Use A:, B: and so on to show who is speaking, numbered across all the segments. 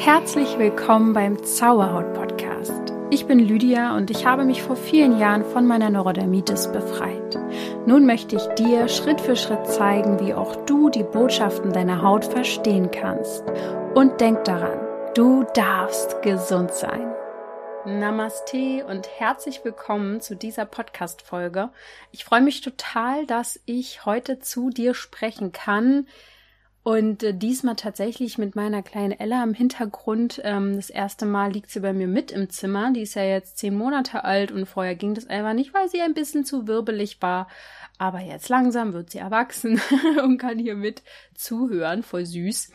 A: Herzlich willkommen beim Zauberhaut Podcast. Ich bin Lydia und ich habe mich vor vielen Jahren von meiner Neurodermitis befreit. Nun möchte ich dir Schritt für Schritt zeigen, wie auch du die Botschaften deiner Haut verstehen kannst. Und denk daran, du darfst gesund sein. Namaste und herzlich willkommen zu dieser Podcast-Folge. Ich freue mich total, dass ich heute zu dir sprechen kann und äh, diesmal tatsächlich mit meiner kleinen Ella im Hintergrund. Ähm, das erste Mal liegt sie bei mir mit im Zimmer. Die ist ja jetzt zehn Monate alt und vorher ging das einfach nicht, weil sie ein bisschen zu wirbelig war. Aber jetzt langsam wird sie erwachsen und kann hier mit zuhören. Voll süß.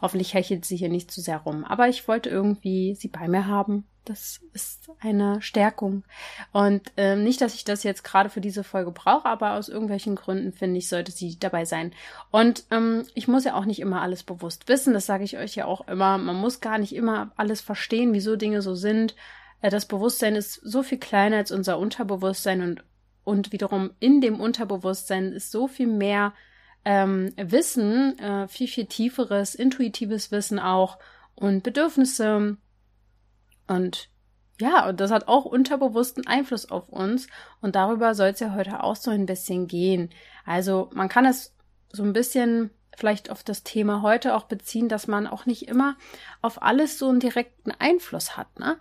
A: Hoffentlich hechelt sie hier nicht zu sehr rum. Aber ich wollte irgendwie sie bei mir haben das ist eine Stärkung. Und ähm, nicht, dass ich das jetzt gerade für diese Folge brauche, aber aus irgendwelchen Gründen finde ich, sollte sie dabei sein. Und ähm, ich muss ja auch nicht immer alles bewusst wissen, das sage ich euch ja auch immer. Man muss gar nicht immer alles verstehen, wieso Dinge so sind. Äh, das Bewusstsein ist so viel kleiner als unser Unterbewusstsein und, und wiederum in dem Unterbewusstsein ist so viel mehr ähm, Wissen, äh, viel, viel tieferes, intuitives Wissen auch und Bedürfnisse und ja, und das hat auch unterbewussten Einfluss auf uns. Und darüber soll es ja heute auch so ein bisschen gehen. Also man kann es so ein bisschen vielleicht auf das Thema heute auch beziehen, dass man auch nicht immer auf alles so einen direkten Einfluss hat. Ne?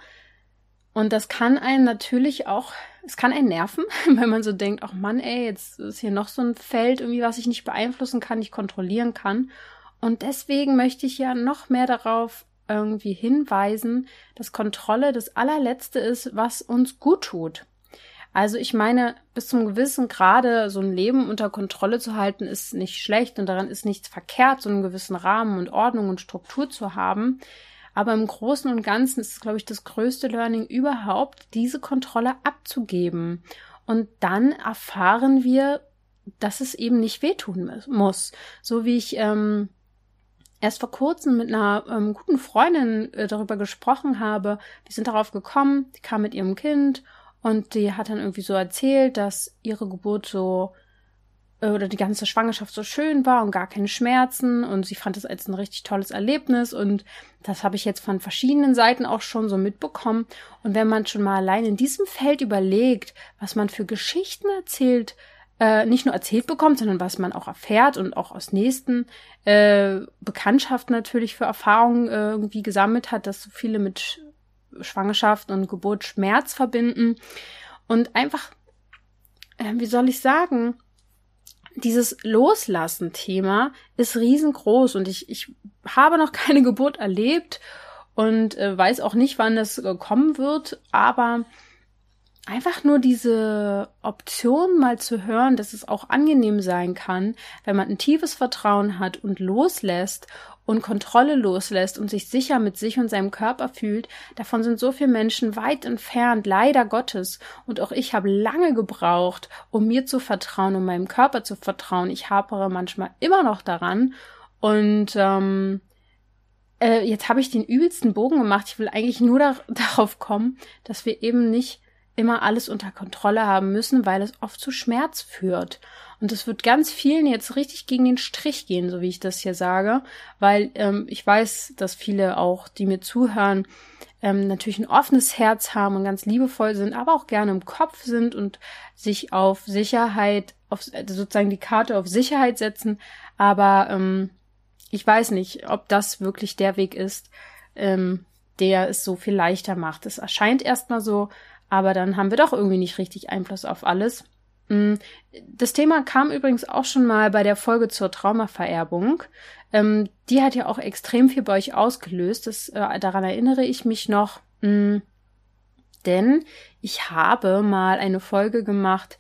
A: Und das kann einen natürlich auch, es kann einen nerven, wenn man so denkt, ach Mann, ey, jetzt ist hier noch so ein Feld irgendwie, was ich nicht beeinflussen kann, nicht kontrollieren kann. Und deswegen möchte ich ja noch mehr darauf irgendwie hinweisen, dass Kontrolle das allerletzte ist, was uns gut tut. Also ich meine, bis zum gewissen Grade so ein Leben unter Kontrolle zu halten, ist nicht schlecht und daran ist nichts verkehrt, so einen gewissen Rahmen und Ordnung und Struktur zu haben. Aber im Großen und Ganzen ist es, glaube ich, das größte Learning überhaupt, diese Kontrolle abzugeben. Und dann erfahren wir, dass es eben nicht wehtun muss. So wie ich ähm, erst vor kurzem mit einer ähm, guten Freundin äh, darüber gesprochen habe. Wir sind darauf gekommen, die kam mit ihrem Kind und die hat dann irgendwie so erzählt, dass ihre Geburt so oder die ganze Schwangerschaft so schön war und gar keine Schmerzen und sie fand es als ein richtig tolles Erlebnis und das habe ich jetzt von verschiedenen Seiten auch schon so mitbekommen und wenn man schon mal allein in diesem Feld überlegt, was man für Geschichten erzählt, äh, nicht nur erzählt bekommt, sondern was man auch erfährt und auch aus nächsten äh, Bekanntschaften natürlich für Erfahrungen äh, irgendwie gesammelt hat, dass so viele mit Schwangerschaft und Geburt Schmerz verbinden. Und einfach, äh, wie soll ich sagen, dieses Loslassen-Thema ist riesengroß und ich, ich habe noch keine Geburt erlebt und äh, weiß auch nicht, wann das kommen wird, aber einfach nur diese Option mal zu hören, dass es auch angenehm sein kann, wenn man ein tiefes Vertrauen hat und loslässt und Kontrolle loslässt und sich sicher mit sich und seinem Körper fühlt, davon sind so viele Menschen weit entfernt, leider Gottes. Und auch ich habe lange gebraucht, um mir zu vertrauen, um meinem Körper zu vertrauen. Ich hapere manchmal immer noch daran. Und ähm, äh, jetzt habe ich den übelsten Bogen gemacht. Ich will eigentlich nur da darauf kommen, dass wir eben nicht immer alles unter Kontrolle haben müssen, weil es oft zu Schmerz führt. Und es wird ganz vielen jetzt richtig gegen den Strich gehen, so wie ich das hier sage, weil ähm, ich weiß, dass viele auch, die mir zuhören, ähm, natürlich ein offenes Herz haben und ganz liebevoll sind, aber auch gerne im Kopf sind und sich auf Sicherheit, auf sozusagen die Karte auf Sicherheit setzen. Aber ähm, ich weiß nicht, ob das wirklich der Weg ist, ähm, der es so viel leichter macht. Es erscheint erstmal so, aber dann haben wir doch irgendwie nicht richtig Einfluss auf alles. Mm, das Thema kam übrigens auch schon mal bei der Folge zur Traumavererbung. Ähm, die hat ja auch extrem viel bei euch ausgelöst. Das, äh, daran erinnere ich mich noch. Mm, denn ich habe mal eine Folge gemacht,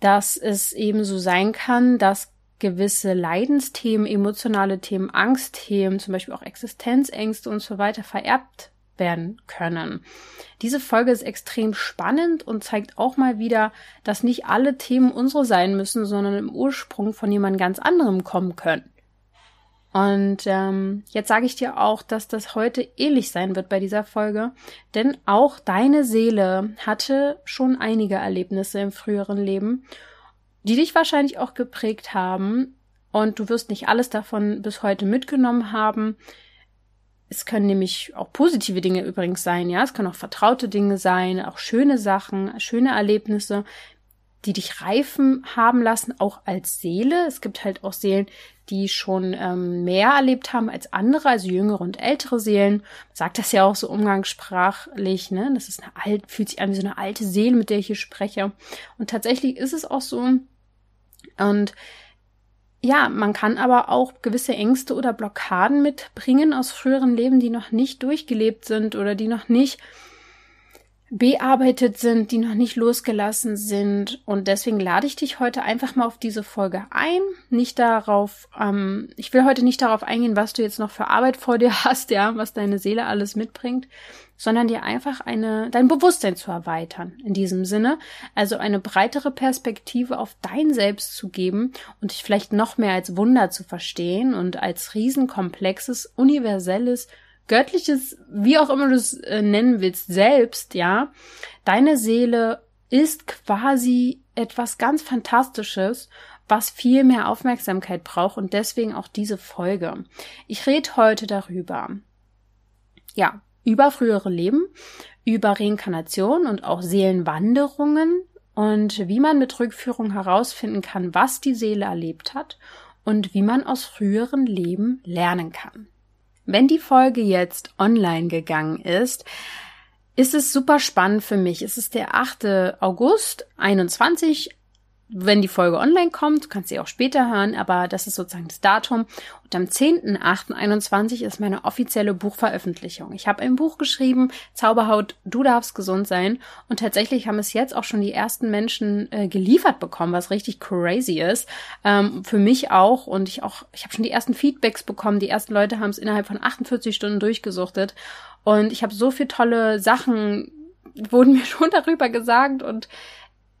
A: dass es eben so sein kann, dass gewisse Leidensthemen, emotionale Themen, Angstthemen, zum Beispiel auch Existenzängste und so weiter vererbt werden können. Diese Folge ist extrem spannend und zeigt auch mal wieder, dass nicht alle Themen unsere sein müssen, sondern im Ursprung von jemand ganz anderem kommen können. Und ähm, jetzt sage ich dir auch, dass das heute ähnlich sein wird bei dieser Folge, denn auch deine Seele hatte schon einige Erlebnisse im früheren Leben, die dich wahrscheinlich auch geprägt haben und du wirst nicht alles davon bis heute mitgenommen haben. Es können nämlich auch positive Dinge übrigens sein, ja. Es können auch vertraute Dinge sein, auch schöne Sachen, schöne Erlebnisse, die dich reifen haben lassen, auch als Seele. Es gibt halt auch Seelen, die schon ähm, mehr erlebt haben als andere, also jüngere und ältere Seelen. Man sagt das ja auch so umgangssprachlich, ne? Das ist eine alte, fühlt sich an wie so eine alte Seele, mit der ich hier spreche. Und tatsächlich ist es auch so. Und ja, man kann aber auch gewisse Ängste oder Blockaden mitbringen aus früheren Leben, die noch nicht durchgelebt sind oder die noch nicht bearbeitet sind, die noch nicht losgelassen sind. Und deswegen lade ich dich heute einfach mal auf diese Folge ein. Nicht darauf, ähm, ich will heute nicht darauf eingehen, was du jetzt noch für Arbeit vor dir hast, ja, was deine Seele alles mitbringt, sondern dir einfach eine, dein Bewusstsein zu erweitern in diesem Sinne. Also eine breitere Perspektive auf dein Selbst zu geben und dich vielleicht noch mehr als Wunder zu verstehen und als riesenkomplexes, universelles göttliches, wie auch immer du es äh, nennen willst, selbst, ja, deine Seele ist quasi etwas ganz Fantastisches, was viel mehr Aufmerksamkeit braucht und deswegen auch diese Folge. Ich rede heute darüber, ja, über frühere Leben, über Reinkarnation und auch Seelenwanderungen und wie man mit Rückführung herausfinden kann, was die Seele erlebt hat und wie man aus früheren Leben lernen kann. Wenn die Folge jetzt online gegangen ist, ist es super spannend für mich. Es ist der 8. August 21 wenn die Folge online kommt, kannst du sie auch später hören, aber das ist sozusagen das Datum. Und am 10.8.21 ist meine offizielle Buchveröffentlichung. Ich habe ein Buch geschrieben, Zauberhaut, du darfst gesund sein. Und tatsächlich haben es jetzt auch schon die ersten Menschen äh, geliefert bekommen, was richtig crazy ist. Ähm, für mich auch. Und ich auch, ich habe schon die ersten Feedbacks bekommen. Die ersten Leute haben es innerhalb von 48 Stunden durchgesuchtet. Und ich habe so viele tolle Sachen, wurden mir schon darüber gesagt. Und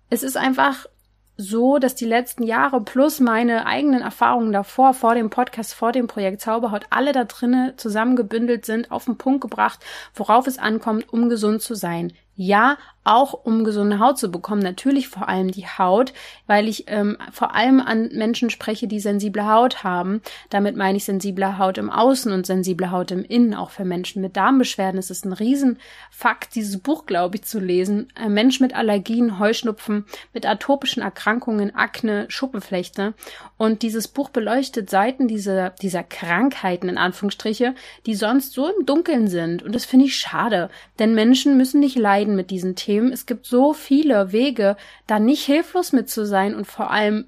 A: es ist einfach so, dass die letzten Jahre plus meine eigenen Erfahrungen davor, vor dem Podcast, vor dem Projekt Zauberhaut, alle da drinnen zusammengebündelt sind, auf den Punkt gebracht, worauf es ankommt, um gesund zu sein. Ja, auch um gesunde Haut zu bekommen. Natürlich vor allem die Haut, weil ich ähm, vor allem an Menschen spreche, die sensible Haut haben. Damit meine ich sensible Haut im Außen und sensible Haut im Innen. Auch für Menschen mit Darmbeschwerden Es ist ein Riesenfakt, dieses Buch, glaube ich, zu lesen. Ein Mensch mit Allergien, Heuschnupfen, mit atopischen Erkrankungen, Akne, Schuppenflechte. Und dieses Buch beleuchtet Seiten dieser, dieser Krankheiten, in Anführungsstriche, die sonst so im Dunkeln sind. Und das finde ich schade. Denn Menschen müssen nicht leiden mit diesen Themen Themen. Es gibt so viele Wege, da nicht hilflos mit zu sein und vor allem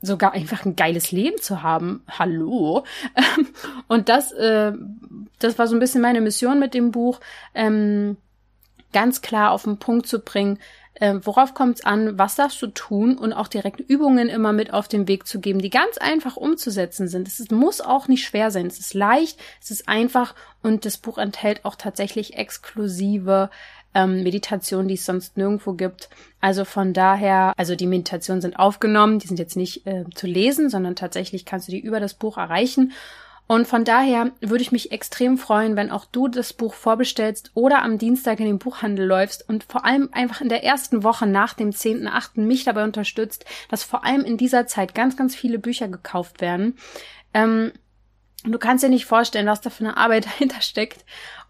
A: sogar einfach ein geiles Leben zu haben. Hallo. Und das, äh, das war so ein bisschen meine Mission mit dem Buch, ähm, ganz klar auf den Punkt zu bringen, äh, worauf kommt es an, was darfst du tun und auch direkt Übungen immer mit auf den Weg zu geben, die ganz einfach umzusetzen sind. Es muss auch nicht schwer sein. Es ist leicht, es ist einfach und das Buch enthält auch tatsächlich exklusive ähm, Meditationen, die es sonst nirgendwo gibt. Also von daher, also die Meditationen sind aufgenommen, die sind jetzt nicht äh, zu lesen, sondern tatsächlich kannst du die über das Buch erreichen. Und von daher würde ich mich extrem freuen, wenn auch du das Buch vorbestellst oder am Dienstag in den Buchhandel läufst und vor allem einfach in der ersten Woche nach dem 10.8. mich dabei unterstützt, dass vor allem in dieser Zeit ganz, ganz viele Bücher gekauft werden. Ähm, du kannst dir nicht vorstellen, was da für eine Arbeit dahinter steckt.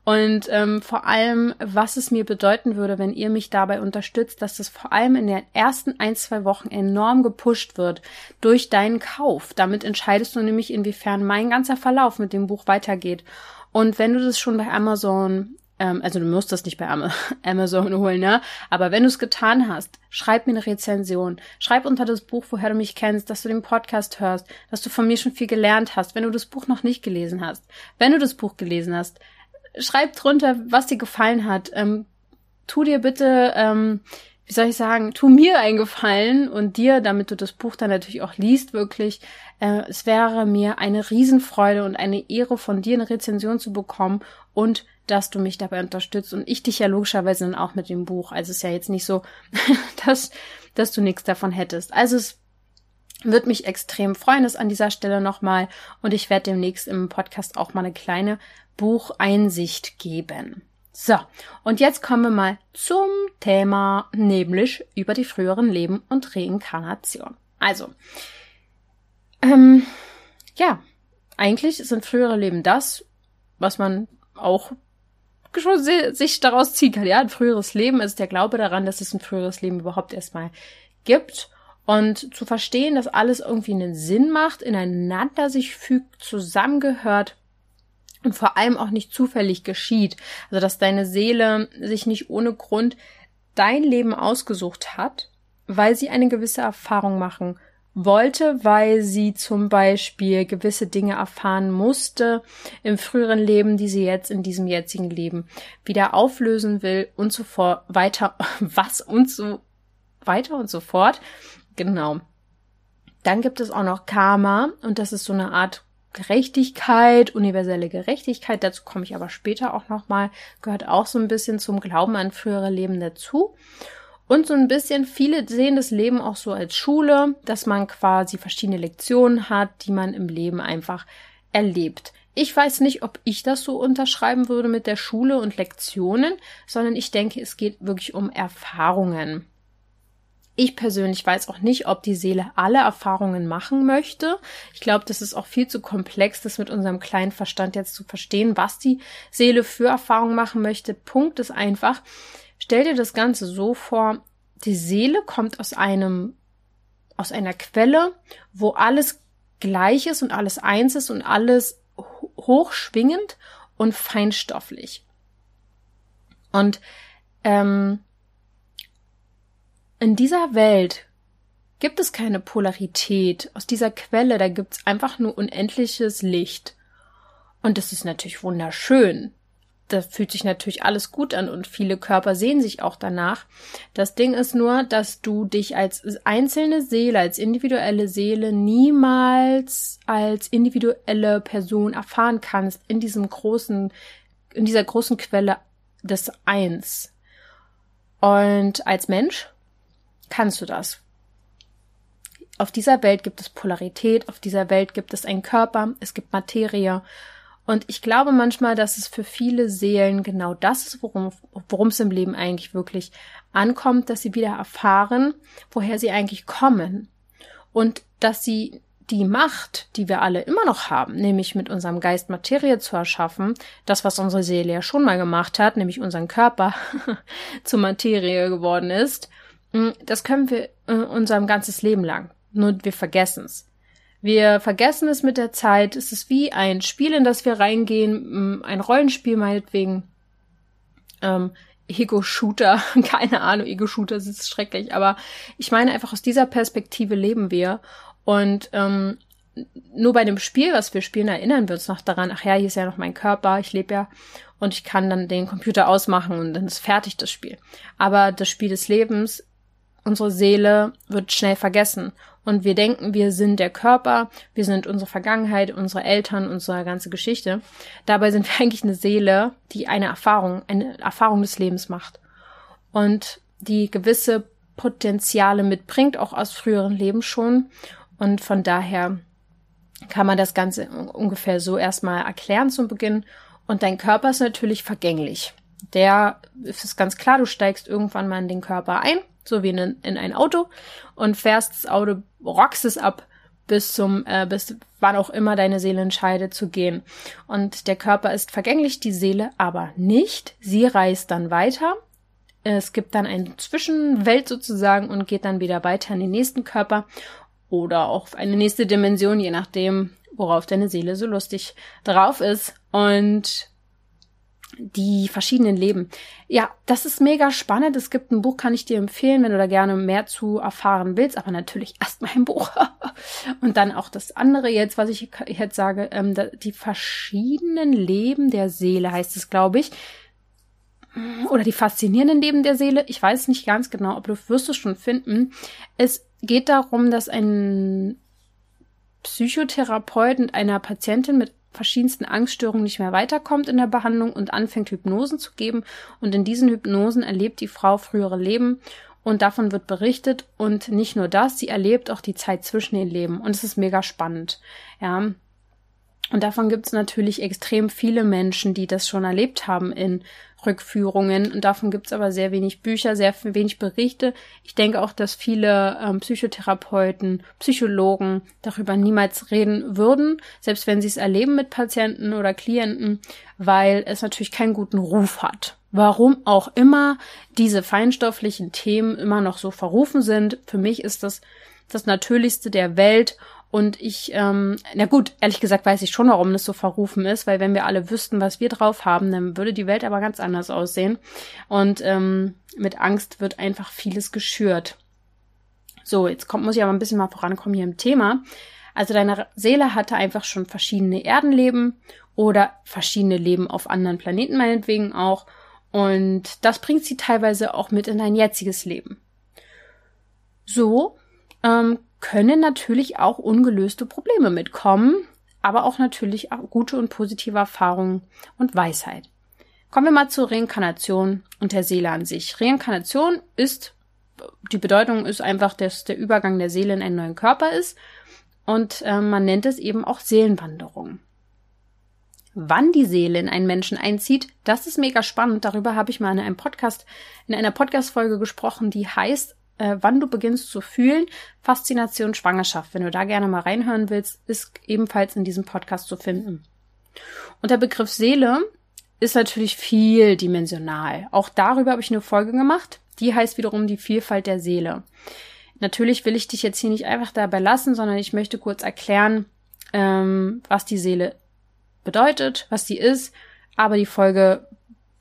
A: Und ähm, vor allem, was es mir bedeuten würde, wenn ihr mich dabei unterstützt, dass das vor allem in den ersten ein, zwei Wochen enorm gepusht wird durch deinen Kauf. Damit entscheidest du nämlich, inwiefern mein ganzer Verlauf mit dem Buch weitergeht. Und wenn du das schon bei Amazon ähm, also du musst das nicht bei Amazon holen, ne? Aber wenn du es getan hast, schreib mir eine Rezension. Schreib unter das Buch, woher du mich kennst, dass du den Podcast hörst, dass du von mir schon viel gelernt hast, wenn du das Buch noch nicht gelesen hast. Wenn du das Buch gelesen hast, schreib drunter, was dir gefallen hat. Ähm, tu dir bitte, ähm, wie soll ich sagen, tu mir einen Gefallen und dir, damit du das Buch dann natürlich auch liest, wirklich. Äh, es wäre mir eine Riesenfreude und eine Ehre, von dir eine Rezension zu bekommen und dass du mich dabei unterstützt und ich dich ja logischerweise dann auch mit dem Buch. Also es ist ja jetzt nicht so, dass, dass du nichts davon hättest. Also es wird mich extrem freuen, das an dieser Stelle nochmal. Und ich werde demnächst im Podcast auch mal eine kleine Bucheinsicht geben. So, und jetzt kommen wir mal zum Thema, nämlich über die früheren Leben und Reinkarnation. Also, ähm, ja, eigentlich sind frühere Leben das, was man auch schon sich daraus ziehen kann. Ja, ein früheres Leben ist der Glaube daran, dass es ein früheres Leben überhaupt erstmal gibt. Und zu verstehen, dass alles irgendwie einen Sinn macht, ineinander sich fügt, zusammengehört und vor allem auch nicht zufällig geschieht. Also, dass deine Seele sich nicht ohne Grund dein Leben ausgesucht hat, weil sie eine gewisse Erfahrung machen wollte, weil sie zum Beispiel gewisse Dinge erfahren musste im früheren Leben, die sie jetzt in diesem jetzigen Leben wieder auflösen will und so fort, weiter, was und so weiter und so fort. Genau. Dann gibt es auch noch Karma und das ist so eine Art Gerechtigkeit, universelle Gerechtigkeit. Dazu komme ich aber später auch noch mal. Gehört auch so ein bisschen zum Glauben an frühere Leben dazu. Und so ein bisschen, viele sehen das Leben auch so als Schule, dass man quasi verschiedene Lektionen hat, die man im Leben einfach erlebt. Ich weiß nicht, ob ich das so unterschreiben würde mit der Schule und Lektionen, sondern ich denke, es geht wirklich um Erfahrungen. Ich persönlich weiß auch nicht, ob die Seele alle Erfahrungen machen möchte. Ich glaube, das ist auch viel zu komplex, das mit unserem kleinen Verstand jetzt zu verstehen, was die Seele für Erfahrungen machen möchte. Punkt ist einfach, Stell dir das Ganze so vor, die Seele kommt aus einem, aus einer Quelle, wo alles gleich ist und alles eins ist und alles hochschwingend und feinstofflich. Und ähm, in dieser Welt gibt es keine Polarität. Aus dieser Quelle, da gibt es einfach nur unendliches Licht. Und das ist natürlich wunderschön das fühlt sich natürlich alles gut an und viele Körper sehen sich auch danach. Das Ding ist nur, dass du dich als einzelne Seele, als individuelle Seele niemals als individuelle Person erfahren kannst in diesem großen, in dieser großen Quelle des Eins. Und als Mensch kannst du das. Auf dieser Welt gibt es Polarität, auf dieser Welt gibt es einen Körper, es gibt Materie und ich glaube manchmal, dass es für viele Seelen genau das ist, worum es im Leben eigentlich wirklich ankommt, dass sie wieder erfahren, woher sie eigentlich kommen. Und dass sie die Macht, die wir alle immer noch haben, nämlich mit unserem Geist Materie zu erschaffen, das, was unsere Seele ja schon mal gemacht hat, nämlich unseren Körper zur Materie geworden ist, das können wir äh, unserem ganzes Leben lang. Nur wir vergessen es. Wir vergessen es mit der Zeit. Es ist wie ein Spiel, in das wir reingehen, ein Rollenspiel meinetwegen. Ähm, Ego-Shooter, keine Ahnung, Ego-Shooter ist schrecklich, aber ich meine einfach aus dieser Perspektive leben wir und ähm, nur bei dem Spiel, was wir spielen, erinnern wir uns noch daran, ach ja, hier ist ja noch mein Körper, ich lebe ja und ich kann dann den Computer ausmachen und dann ist fertig das Spiel. Aber das Spiel des Lebens, unsere Seele wird schnell vergessen und wir denken, wir sind der Körper, wir sind unsere Vergangenheit, unsere Eltern, unsere ganze Geschichte. Dabei sind wir eigentlich eine Seele, die eine Erfahrung, eine Erfahrung des Lebens macht und die gewisse Potenziale mitbringt, auch aus früheren Leben schon. Und von daher kann man das Ganze ungefähr so erstmal erklären zum Beginn. Und dein Körper ist natürlich vergänglich. Der ist ganz klar, du steigst irgendwann mal in den Körper ein so wie in, in ein Auto und fährst das Auto, rockst es ab bis zum, äh, bis wann auch immer deine Seele entscheidet zu gehen. Und der Körper ist vergänglich, die Seele aber nicht. Sie reist dann weiter. Es gibt dann eine Zwischenwelt sozusagen und geht dann wieder weiter in den nächsten Körper oder auch auf eine nächste Dimension, je nachdem, worauf deine Seele so lustig drauf ist. Und die verschiedenen Leben. Ja, das ist mega spannend. Es gibt ein Buch, kann ich dir empfehlen, wenn du da gerne mehr zu erfahren willst. Aber natürlich erst mal ein Buch. Und dann auch das andere jetzt, was ich jetzt sage, ähm, die verschiedenen Leben der Seele heißt es, glaube ich. Oder die faszinierenden Leben der Seele. Ich weiß nicht ganz genau, aber du wirst es schon finden. Es geht darum, dass ein Psychotherapeut mit einer Patientin mit verschiedensten Angststörungen nicht mehr weiterkommt in der Behandlung und anfängt Hypnosen zu geben. Und in diesen Hypnosen erlebt die Frau frühere Leben und davon wird berichtet. Und nicht nur das, sie erlebt auch die Zeit zwischen den Leben. Und es ist mega spannend. Ja. Und davon gibt es natürlich extrem viele Menschen, die das schon erlebt haben in Rückführungen. Und davon gibt es aber sehr wenig Bücher, sehr wenig Berichte. Ich denke auch, dass viele ähm, Psychotherapeuten, Psychologen darüber niemals reden würden, selbst wenn sie es erleben mit Patienten oder Klienten, weil es natürlich keinen guten Ruf hat. Warum auch immer diese feinstofflichen Themen immer noch so verrufen sind. Für mich ist das das Natürlichste der Welt und ich, ähm, na gut, ehrlich gesagt weiß ich schon, warum das so verrufen ist, weil wenn wir alle wüssten, was wir drauf haben, dann würde die Welt aber ganz anders aussehen. Und ähm, mit Angst wird einfach vieles geschürt. So, jetzt kommt, muss ich aber ein bisschen mal vorankommen hier im Thema. Also deine Seele hatte einfach schon verschiedene Erdenleben oder verschiedene Leben auf anderen Planeten meinetwegen auch. Und das bringt sie teilweise auch mit in dein jetziges Leben. So ähm, können natürlich auch ungelöste Probleme mitkommen, aber auch natürlich auch gute und positive Erfahrungen und Weisheit. Kommen wir mal zur Reinkarnation und der Seele an sich. Reinkarnation ist, die Bedeutung ist einfach, dass der Übergang der Seele in einen neuen Körper ist und äh, man nennt es eben auch Seelenwanderung. Wann die Seele in einen Menschen einzieht, das ist mega spannend. Darüber habe ich mal in einem Podcast, in einer Podcast-Folge gesprochen, die heißt äh, wann du beginnst zu fühlen. Faszination Schwangerschaft. Wenn du da gerne mal reinhören willst, ist ebenfalls in diesem Podcast zu finden. Und der Begriff Seele ist natürlich vieldimensional. Auch darüber habe ich eine Folge gemacht. Die heißt wiederum die Vielfalt der Seele. Natürlich will ich dich jetzt hier nicht einfach dabei lassen, sondern ich möchte kurz erklären, ähm, was die Seele bedeutet, was sie ist. Aber die Folge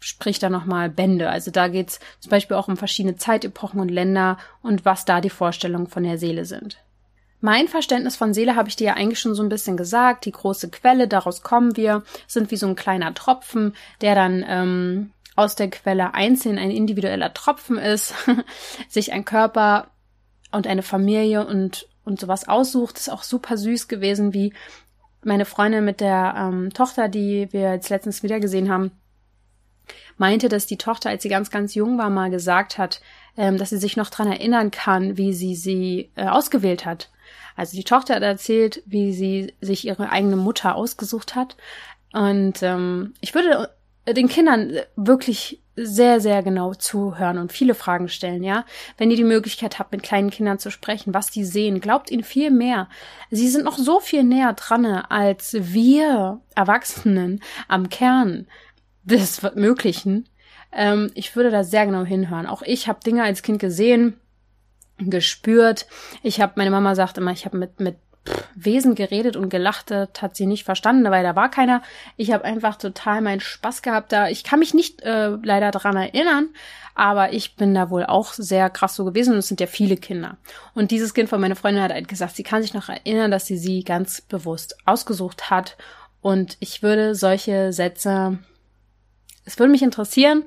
A: spricht da nochmal Bände. Also da geht's zum Beispiel auch um verschiedene Zeitepochen und Länder und was da die Vorstellungen von der Seele sind. Mein Verständnis von Seele habe ich dir ja eigentlich schon so ein bisschen gesagt. Die große Quelle, daraus kommen wir, sind wie so ein kleiner Tropfen, der dann ähm, aus der Quelle einzeln ein individueller Tropfen ist, sich ein Körper und eine Familie und, und sowas aussucht. ist auch super süß gewesen, wie meine Freundin mit der ähm, Tochter, die wir jetzt letztens wieder gesehen haben, meinte, dass die Tochter, als sie ganz, ganz jung war, mal gesagt hat, ähm, dass sie sich noch dran erinnern kann, wie sie sie äh, ausgewählt hat. Also die Tochter hat erzählt, wie sie sich ihre eigene Mutter ausgesucht hat. Und ähm, ich würde den Kindern wirklich sehr, sehr genau zuhören und viele Fragen stellen, ja. Wenn ihr die Möglichkeit habt, mit kleinen Kindern zu sprechen, was die sehen, glaubt ihnen viel mehr. Sie sind noch so viel näher dran als wir Erwachsenen am Kern des Möglichen. Ähm, ich würde da sehr genau hinhören. Auch ich habe Dinge als Kind gesehen, gespürt. Ich habe, meine Mama sagt immer, ich habe mit, mit Wesen geredet und gelacht, das hat sie nicht verstanden, weil da war keiner. Ich habe einfach total meinen Spaß gehabt da. Ich kann mich nicht äh, leider dran erinnern, aber ich bin da wohl auch sehr krass so gewesen und es sind ja viele Kinder. Und dieses Kind von meiner Freundin hat halt gesagt, sie kann sich noch erinnern, dass sie sie ganz bewusst ausgesucht hat. Und ich würde solche Sätze es würde mich interessieren,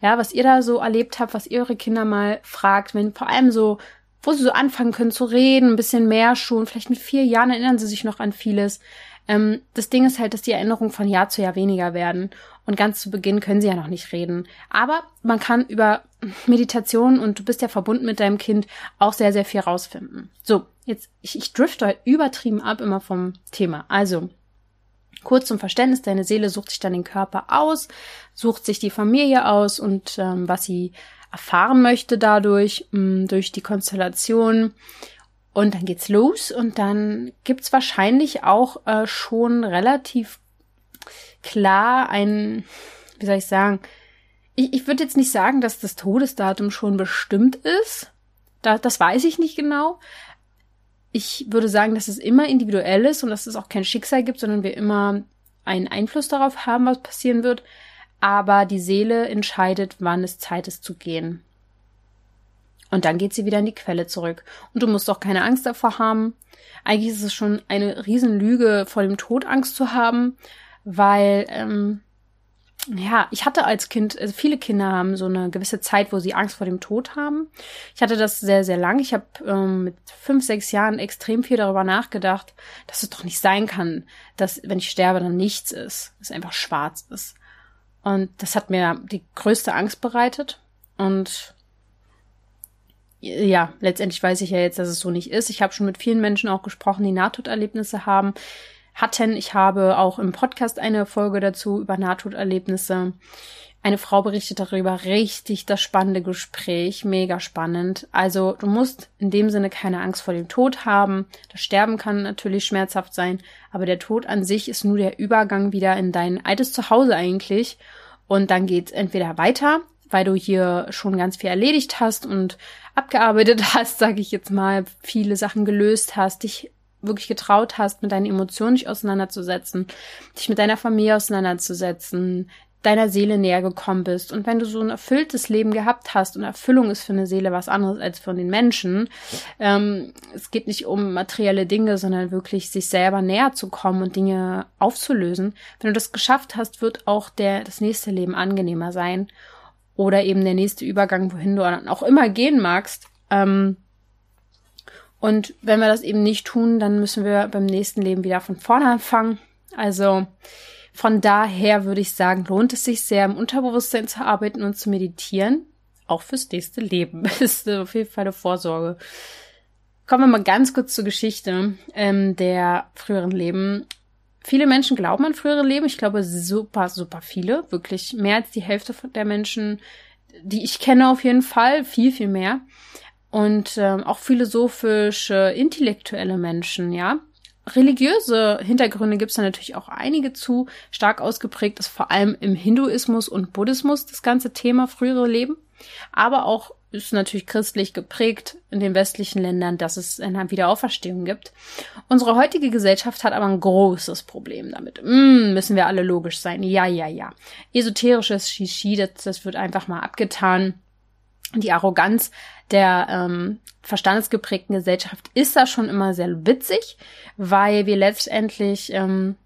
A: ja, was ihr da so erlebt habt, was ihr eure Kinder mal fragt, wenn vor allem so, wo sie so anfangen können zu reden, ein bisschen mehr schon, vielleicht mit vier Jahren erinnern sie sich noch an vieles. Ähm, das Ding ist halt, dass die Erinnerungen von Jahr zu Jahr weniger werden. Und ganz zu Beginn können sie ja noch nicht reden. Aber man kann über Meditation und du bist ja verbunden mit deinem Kind auch sehr, sehr viel rausfinden. So, jetzt, ich, ich drifte heute übertrieben ab immer vom Thema. Also, Kurz zum Verständnis, deine Seele sucht sich dann den Körper aus, sucht sich die Familie aus und ähm, was sie erfahren möchte dadurch, mh, mm, durch die Konstellation. Und dann geht's los und dann gibt's wahrscheinlich auch äh, schon relativ klar ein, wie soll ich sagen, ich, ich würde jetzt nicht sagen, dass das Todesdatum schon bestimmt ist. Da, das weiß ich nicht genau ich würde sagen, dass es immer individuell ist und dass es auch kein Schicksal gibt, sondern wir immer einen Einfluss darauf haben, was passieren wird. Aber die Seele entscheidet, wann es Zeit ist zu gehen. Und dann geht sie wieder in die Quelle zurück. Und du musst auch keine Angst davor haben. Eigentlich ist es schon eine Riesenlüge, vor dem Tod Angst zu haben, weil ähm, ja, ich hatte als Kind, also viele Kinder haben so eine gewisse Zeit, wo sie Angst vor dem Tod haben. Ich hatte das sehr, sehr lang. Ich habe ähm, mit fünf, sechs Jahren extrem viel darüber nachgedacht, dass es doch nicht sein kann, dass wenn ich sterbe, dann nichts ist, es einfach schwarz ist. Und das hat mir die größte Angst bereitet. Und ja, letztendlich weiß ich ja jetzt, dass es so nicht ist. Ich habe schon mit vielen Menschen auch gesprochen, die Nahtoderlebnisse haben hatten. Ich habe auch im Podcast eine Folge dazu über Nahtoderlebnisse. Eine Frau berichtet darüber, richtig das spannende Gespräch, mega spannend. Also du musst in dem Sinne keine Angst vor dem Tod haben. Das Sterben kann natürlich schmerzhaft sein, aber der Tod an sich ist nur der Übergang wieder in dein altes Zuhause eigentlich. Und dann geht's entweder weiter, weil du hier schon ganz viel erledigt hast und abgearbeitet hast, sage ich jetzt mal, viele Sachen gelöst hast, dich wirklich getraut hast, mit deinen Emotionen dich auseinanderzusetzen, dich mit deiner Familie auseinanderzusetzen, deiner Seele näher gekommen bist. Und wenn du so ein erfülltes Leben gehabt hast und Erfüllung ist für eine Seele was anderes als für den Menschen, ähm, es geht nicht um materielle Dinge, sondern wirklich sich selber näher zu kommen und Dinge aufzulösen. Wenn du das geschafft hast, wird auch der, das nächste Leben angenehmer sein. Oder eben der nächste Übergang, wohin du auch immer gehen magst. Ähm, und wenn wir das eben nicht tun, dann müssen wir beim nächsten Leben wieder von vorne anfangen. Also, von daher würde ich sagen, lohnt es sich sehr, im Unterbewusstsein zu arbeiten und zu meditieren. Auch fürs nächste Leben. ist auf jeden Fall eine Vorsorge. Kommen wir mal ganz kurz zur Geschichte ähm, der früheren Leben. Viele Menschen glauben an frühere Leben. Ich glaube, super, super viele. Wirklich mehr als die Hälfte der Menschen, die ich kenne, auf jeden Fall. Viel, viel mehr. Und ähm, auch philosophische, intellektuelle Menschen, ja. Religiöse Hintergründe gibt es da natürlich auch einige zu. Stark ausgeprägt ist vor allem im Hinduismus und Buddhismus das ganze Thema frühere Leben. Aber auch ist natürlich christlich geprägt in den westlichen Ländern, dass es eine Wiederauferstehung gibt. Unsere heutige Gesellschaft hat aber ein großes Problem damit. Mm, müssen wir alle logisch sein. Ja, ja, ja. Esoterisches Shishi, das, das wird einfach mal abgetan. Die Arroganz der ähm, verstandesgeprägten Gesellschaft ist da schon immer sehr witzig, weil wir letztendlich ähm,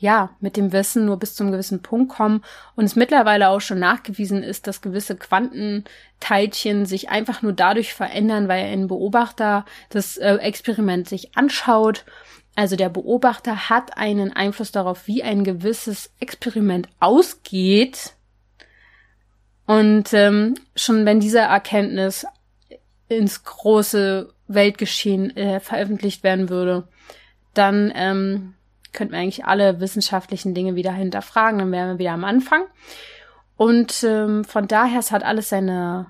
A: ja mit dem Wissen nur bis zum gewissen Punkt kommen und es mittlerweile auch schon nachgewiesen ist, dass gewisse Quantenteilchen sich einfach nur dadurch verändern, weil ein Beobachter das äh, Experiment sich anschaut. Also der Beobachter hat einen Einfluss darauf, wie ein gewisses Experiment ausgeht. Und ähm, schon wenn diese Erkenntnis ins große Weltgeschehen äh, veröffentlicht werden würde, dann ähm, könnten wir eigentlich alle wissenschaftlichen Dinge wieder hinterfragen, dann wären wir wieder am Anfang. Und ähm, von daher, es hat alles seine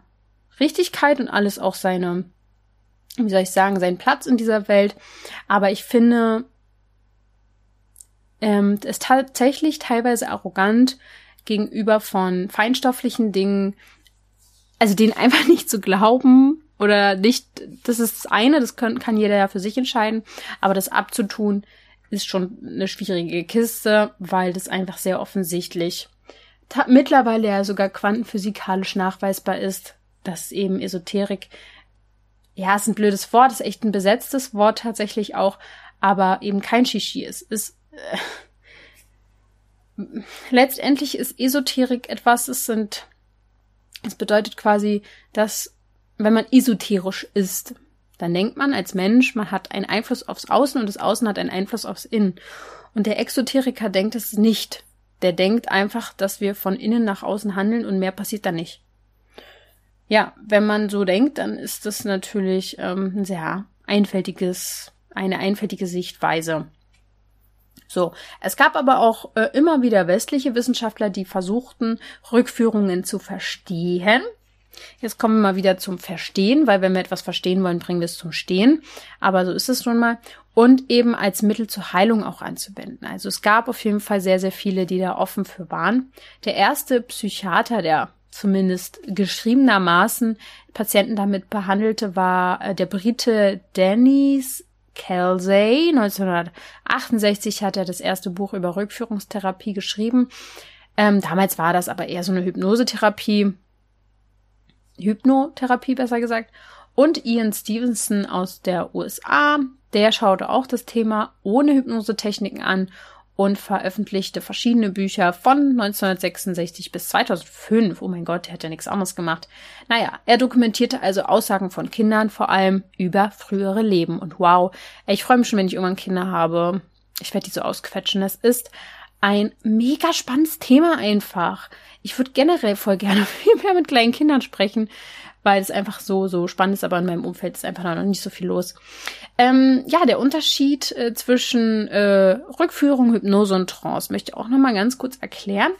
A: Richtigkeit und alles auch seine, wie soll ich sagen, seinen Platz in dieser Welt. Aber ich finde ähm, es tatsächlich teilweise arrogant gegenüber von feinstofflichen Dingen, also denen einfach nicht zu glauben oder nicht, das ist das eine, das kann, kann jeder ja für sich entscheiden, aber das abzutun, ist schon eine schwierige Kiste, weil das einfach sehr offensichtlich mittlerweile ja sogar quantenphysikalisch nachweisbar ist, dass eben Esoterik, ja, ist ein blödes Wort, ist echt ein besetztes Wort tatsächlich auch, aber eben kein Shishi ist. ist äh, letztendlich ist Esoterik etwas, es sind, es bedeutet quasi, dass wenn man esoterisch ist, dann denkt man als Mensch, man hat einen Einfluss aufs Außen und das Außen hat einen Einfluss aufs Innen. Und der Exoteriker denkt es nicht. Der denkt einfach, dass wir von innen nach außen handeln und mehr passiert da nicht. Ja, wenn man so denkt, dann ist das natürlich ähm, ein sehr einfältiges, eine einfältige Sichtweise. So, es gab aber auch äh, immer wieder westliche Wissenschaftler, die versuchten, Rückführungen zu verstehen Jetzt kommen wir mal wieder zum Verstehen, weil wenn wir etwas verstehen wollen, bringen wir es zum Stehen. Aber so ist es nun mal. Und eben als Mittel zur Heilung auch anzuwenden. Also es gab auf jeden Fall sehr, sehr viele, die da offen für waren. Der erste Psychiater, der zumindest geschriebenermaßen Patienten damit behandelte, war äh, der Brite Dennis Kelsey. 1968 hat er das erste Buch über Rückführungstherapie geschrieben. Ähm, damals war das aber eher so eine Hypnosetherapie. Hypnotherapie besser gesagt. Und Ian Stevenson aus der USA, der schaute auch das Thema ohne Hypnosetechniken an und veröffentlichte verschiedene Bücher von 1966 bis 2005. Oh mein Gott, der hat ja nichts anderes gemacht. Naja, er dokumentierte also Aussagen von Kindern, vor allem über frühere Leben. Und wow, ich freue mich schon, wenn ich irgendwann Kinder habe. Ich werde die so ausquetschen. Das ist ein mega spannendes Thema einfach. Ich würde generell voll gerne viel mehr mit kleinen Kindern sprechen, weil es einfach so, so spannend ist, aber in meinem Umfeld ist einfach noch nicht so viel los. Ähm, ja, der Unterschied äh, zwischen äh, Rückführung, Hypnose und Trance möchte ich auch nochmal ganz kurz erklären.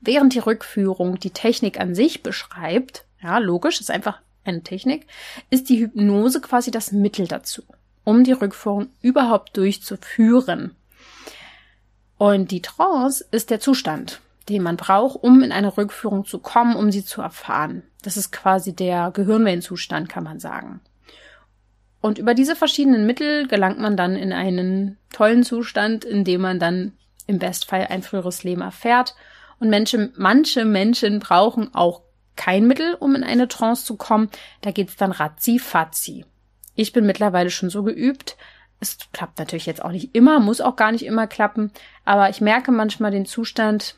A: Während die Rückführung die Technik an sich beschreibt, ja, logisch, ist einfach eine Technik, ist die Hypnose quasi das Mittel dazu, um die Rückführung überhaupt durchzuführen. Und die Trance ist der Zustand, den man braucht, um in eine Rückführung zu kommen, um sie zu erfahren. Das ist quasi der Gehirnwellenzustand, kann man sagen. Und über diese verschiedenen Mittel gelangt man dann in einen tollen Zustand, in dem man dann im Bestfall ein früheres Leben erfährt. Und Menschen, manche Menschen brauchen auch kein Mittel, um in eine Trance zu kommen. Da geht's dann ratzi fatzi. Ich bin mittlerweile schon so geübt. Es klappt natürlich jetzt auch nicht immer, muss auch gar nicht immer klappen, aber ich merke manchmal den Zustand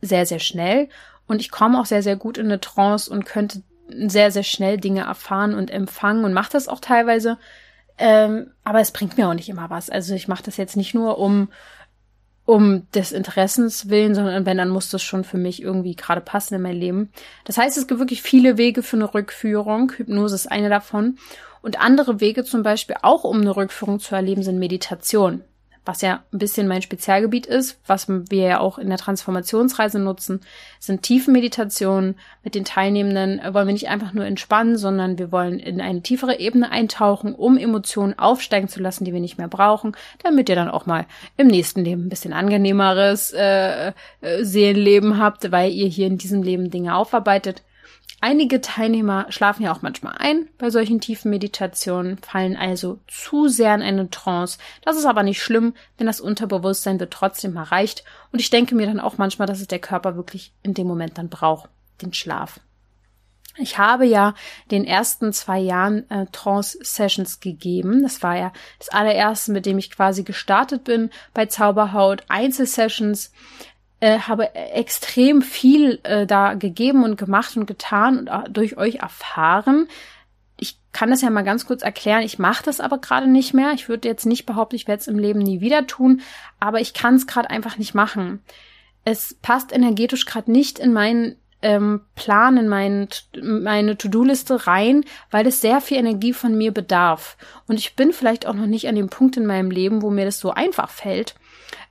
A: sehr, sehr schnell und ich komme auch sehr, sehr gut in eine Trance und könnte sehr, sehr schnell Dinge erfahren und empfangen und mache das auch teilweise. Ähm, aber es bringt mir auch nicht immer was. Also ich mache das jetzt nicht nur, um um des Interessens willen, sondern wenn, dann muss das schon für mich irgendwie gerade passen in mein Leben. Das heißt, es gibt wirklich viele Wege für eine Rückführung. Hypnose ist eine davon. Und andere Wege zum Beispiel auch, um eine Rückführung zu erleben, sind Meditation was ja ein bisschen mein Spezialgebiet ist, was wir ja auch in der Transformationsreise nutzen, sind Tiefenmeditationen. Mit den Teilnehmenden wollen wir nicht einfach nur entspannen, sondern wir wollen in eine tiefere Ebene eintauchen, um Emotionen aufsteigen zu lassen, die wir nicht mehr brauchen, damit ihr dann auch mal im nächsten Leben ein bisschen angenehmeres äh, äh Seelenleben habt, weil ihr hier in diesem Leben Dinge aufarbeitet. Einige Teilnehmer schlafen ja auch manchmal ein bei solchen tiefen Meditationen, fallen also zu sehr in eine Trance. Das ist aber nicht schlimm, denn das Unterbewusstsein wird trotzdem erreicht. Und ich denke mir dann auch manchmal, dass es der Körper wirklich in dem Moment dann braucht, den Schlaf. Ich habe ja den ersten zwei Jahren äh, Trance-Sessions gegeben. Das war ja das allererste, mit dem ich quasi gestartet bin bei Zauberhaut. Einzelsessions äh, habe extrem viel äh, da gegeben und gemacht und getan und äh, durch euch erfahren. Ich kann das ja mal ganz kurz erklären. Ich mache das aber gerade nicht mehr. Ich würde jetzt nicht behaupten, ich werde es im Leben nie wieder tun, aber ich kann es gerade einfach nicht machen. Es passt energetisch gerade nicht in meinen ähm, Plan, in mein, meine To-Do-Liste rein, weil es sehr viel Energie von mir bedarf. Und ich bin vielleicht auch noch nicht an dem Punkt in meinem Leben, wo mir das so einfach fällt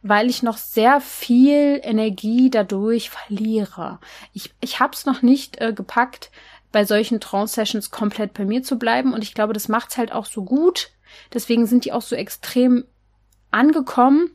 A: weil ich noch sehr viel Energie dadurch verliere. Ich, ich habe es noch nicht äh, gepackt, bei solchen Trance-Sessions komplett bei mir zu bleiben und ich glaube, das macht's halt auch so gut. Deswegen sind die auch so extrem angekommen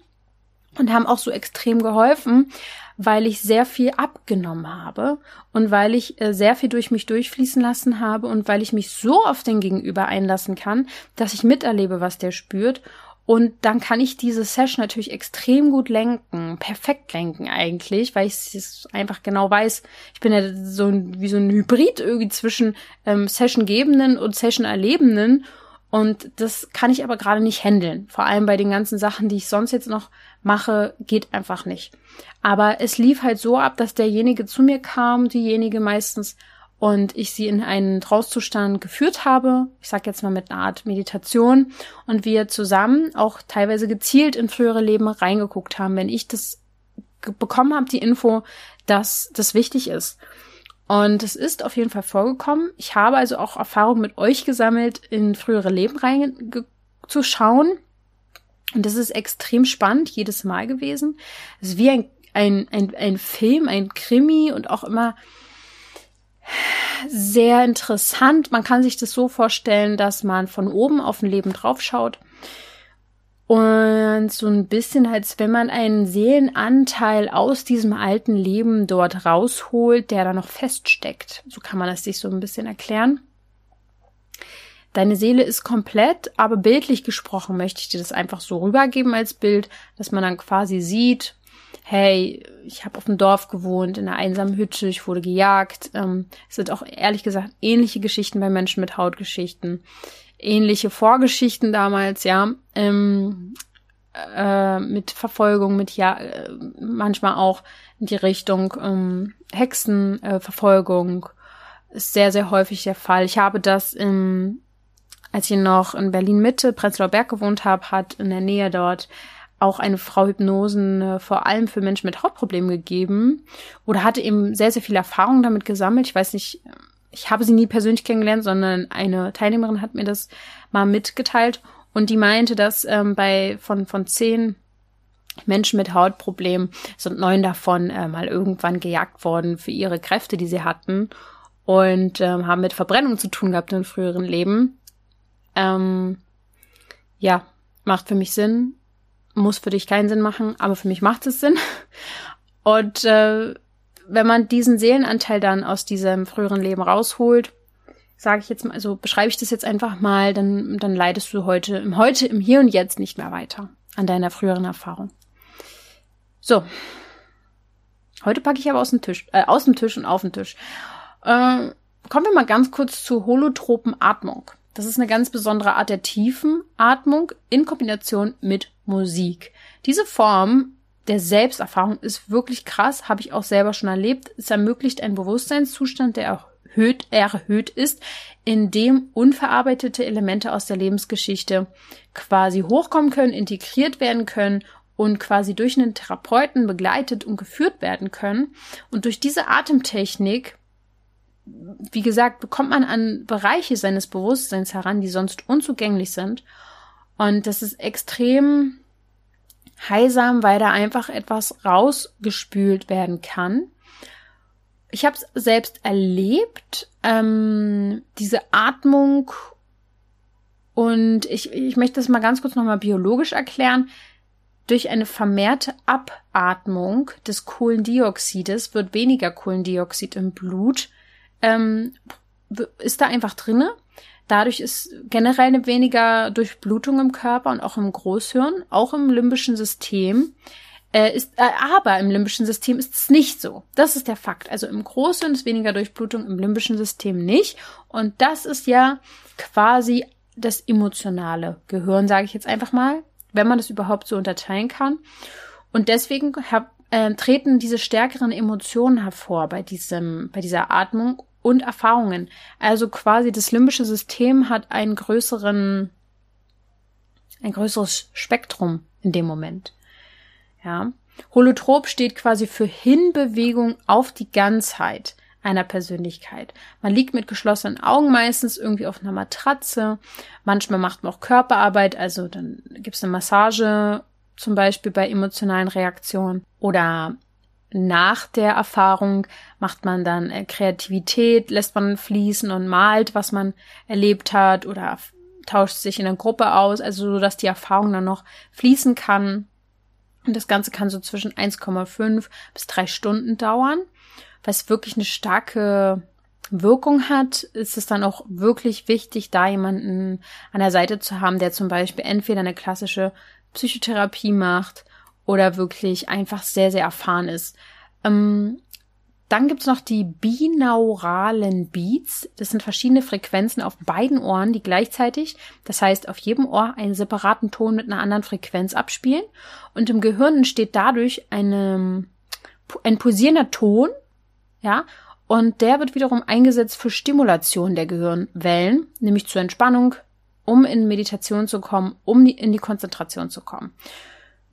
A: und haben auch so extrem geholfen, weil ich sehr viel abgenommen habe und weil ich äh, sehr viel durch mich durchfließen lassen habe und weil ich mich so auf den Gegenüber einlassen kann, dass ich miterlebe, was der spürt und dann kann ich diese Session natürlich extrem gut lenken, perfekt lenken eigentlich, weil ich es einfach genau weiß. Ich bin ja so ein, wie so ein Hybrid irgendwie zwischen ähm, Session-Gebenden und Session-Erlebenden. Und das kann ich aber gerade nicht handeln. Vor allem bei den ganzen Sachen, die ich sonst jetzt noch mache, geht einfach nicht. Aber es lief halt so ab, dass derjenige zu mir kam, diejenige meistens, und ich sie in einen Trauszustand geführt habe, ich sage jetzt mal mit einer Art Meditation und wir zusammen auch teilweise gezielt in frühere Leben reingeguckt haben, wenn ich das bekommen habe, die Info, dass das wichtig ist. Und es ist auf jeden Fall vorgekommen. Ich habe also auch Erfahrung mit euch gesammelt, in frühere Leben reinzuschauen. Und das ist extrem spannend jedes Mal gewesen. Es ist wie ein, ein, ein, ein Film, ein Krimi und auch immer sehr interessant. Man kann sich das so vorstellen, dass man von oben auf ein Leben draufschaut und so ein bisschen, als wenn man einen Seelenanteil aus diesem alten Leben dort rausholt, der da noch feststeckt. So kann man das sich so ein bisschen erklären. Deine Seele ist komplett, aber bildlich gesprochen möchte ich dir das einfach so rübergeben als Bild, dass man dann quasi sieht, hey, ich habe auf dem Dorf gewohnt, in einer einsamen Hütte, ich wurde gejagt. Ähm, es sind auch ehrlich gesagt ähnliche Geschichten bei Menschen mit Hautgeschichten, ähnliche Vorgeschichten damals, ja, ähm, äh, mit Verfolgung, mit ja, äh, manchmal auch in die Richtung ähm, Hexenverfolgung. Äh, ist sehr, sehr häufig der Fall. Ich habe das im als ich noch in Berlin Mitte, Prenzlauer Berg gewohnt habe, hat in der Nähe dort auch eine Frau Hypnosen äh, vor allem für Menschen mit Hautproblemen gegeben oder hatte eben sehr, sehr viel Erfahrung damit gesammelt. Ich weiß nicht, ich habe sie nie persönlich kennengelernt, sondern eine Teilnehmerin hat mir das mal mitgeteilt und die meinte, dass ähm, bei von, von zehn Menschen mit Hautproblemen sind neun davon äh, mal irgendwann gejagt worden für ihre Kräfte, die sie hatten und ähm, haben mit Verbrennung zu tun gehabt in früheren Leben. Ähm, ja, macht für mich Sinn, muss für dich keinen Sinn machen, aber für mich macht es Sinn. Und äh, wenn man diesen Seelenanteil dann aus diesem früheren Leben rausholt, sage ich jetzt mal, also beschreibe ich das jetzt einfach mal, dann, dann leidest du heute, im Heute, im Hier und Jetzt nicht mehr weiter an deiner früheren Erfahrung. So. Heute packe ich aber aus dem Tisch, äh, aus dem Tisch und auf den Tisch. Äh, kommen wir mal ganz kurz zur holotropen Atmung. Das ist eine ganz besondere Art der tiefen Atmung in Kombination mit Musik. Diese Form der Selbsterfahrung ist wirklich krass, habe ich auch selber schon erlebt. Es ermöglicht einen Bewusstseinszustand, der erhöht, erhöht ist, in dem unverarbeitete Elemente aus der Lebensgeschichte quasi hochkommen können, integriert werden können und quasi durch einen Therapeuten begleitet und geführt werden können. Und durch diese Atemtechnik, wie gesagt, bekommt man an Bereiche seines Bewusstseins heran, die sonst unzugänglich sind. Und das ist extrem heilsam, weil da einfach etwas rausgespült werden kann. Ich habe es selbst erlebt, ähm, diese Atmung und ich, ich möchte das mal ganz kurz nochmal biologisch erklären. Durch eine vermehrte Abatmung des Kohlendioxides wird weniger Kohlendioxid im Blut, ähm, ist da einfach drinne. Dadurch ist generell eine weniger Durchblutung im Körper und auch im Großhirn, auch im limbischen System. Äh, ist, äh, aber im limbischen System ist es nicht so. Das ist der Fakt. Also im Großhirn ist weniger Durchblutung, im limbischen System nicht. Und das ist ja quasi das emotionale Gehirn, sage ich jetzt einfach mal wenn man das überhaupt so unterteilen kann. Und deswegen hab, äh, treten diese stärkeren Emotionen hervor bei diesem, bei dieser Atmung und Erfahrungen. Also quasi das limbische System hat einen größeren, ein größeres Spektrum in dem Moment. Ja. Holotrop steht quasi für Hinbewegung auf die Ganzheit einer Persönlichkeit. Man liegt mit geschlossenen Augen meistens irgendwie auf einer Matratze. Manchmal macht man auch Körperarbeit, also dann gibt es eine Massage, zum Beispiel bei emotionalen Reaktionen. Oder nach der Erfahrung macht man dann äh, Kreativität, lässt man fließen und malt, was man erlebt hat oder tauscht sich in einer Gruppe aus, also so, dass die Erfahrung dann noch fließen kann. Und das Ganze kann so zwischen 1,5 bis 3 Stunden dauern was wirklich eine starke Wirkung hat, ist es dann auch wirklich wichtig, da jemanden an der Seite zu haben, der zum Beispiel entweder eine klassische Psychotherapie macht oder wirklich einfach sehr, sehr erfahren ist. Ähm, dann gibt's noch die binauralen Beats. Das sind verschiedene Frequenzen auf beiden Ohren, die gleichzeitig, das heißt auf jedem Ohr einen separaten Ton mit einer anderen Frequenz abspielen. Und im Gehirn entsteht dadurch eine, ein pulsierender Ton, ja, und der wird wiederum eingesetzt für Stimulation der Gehirnwellen, nämlich zur Entspannung, um in Meditation zu kommen, um in die Konzentration zu kommen.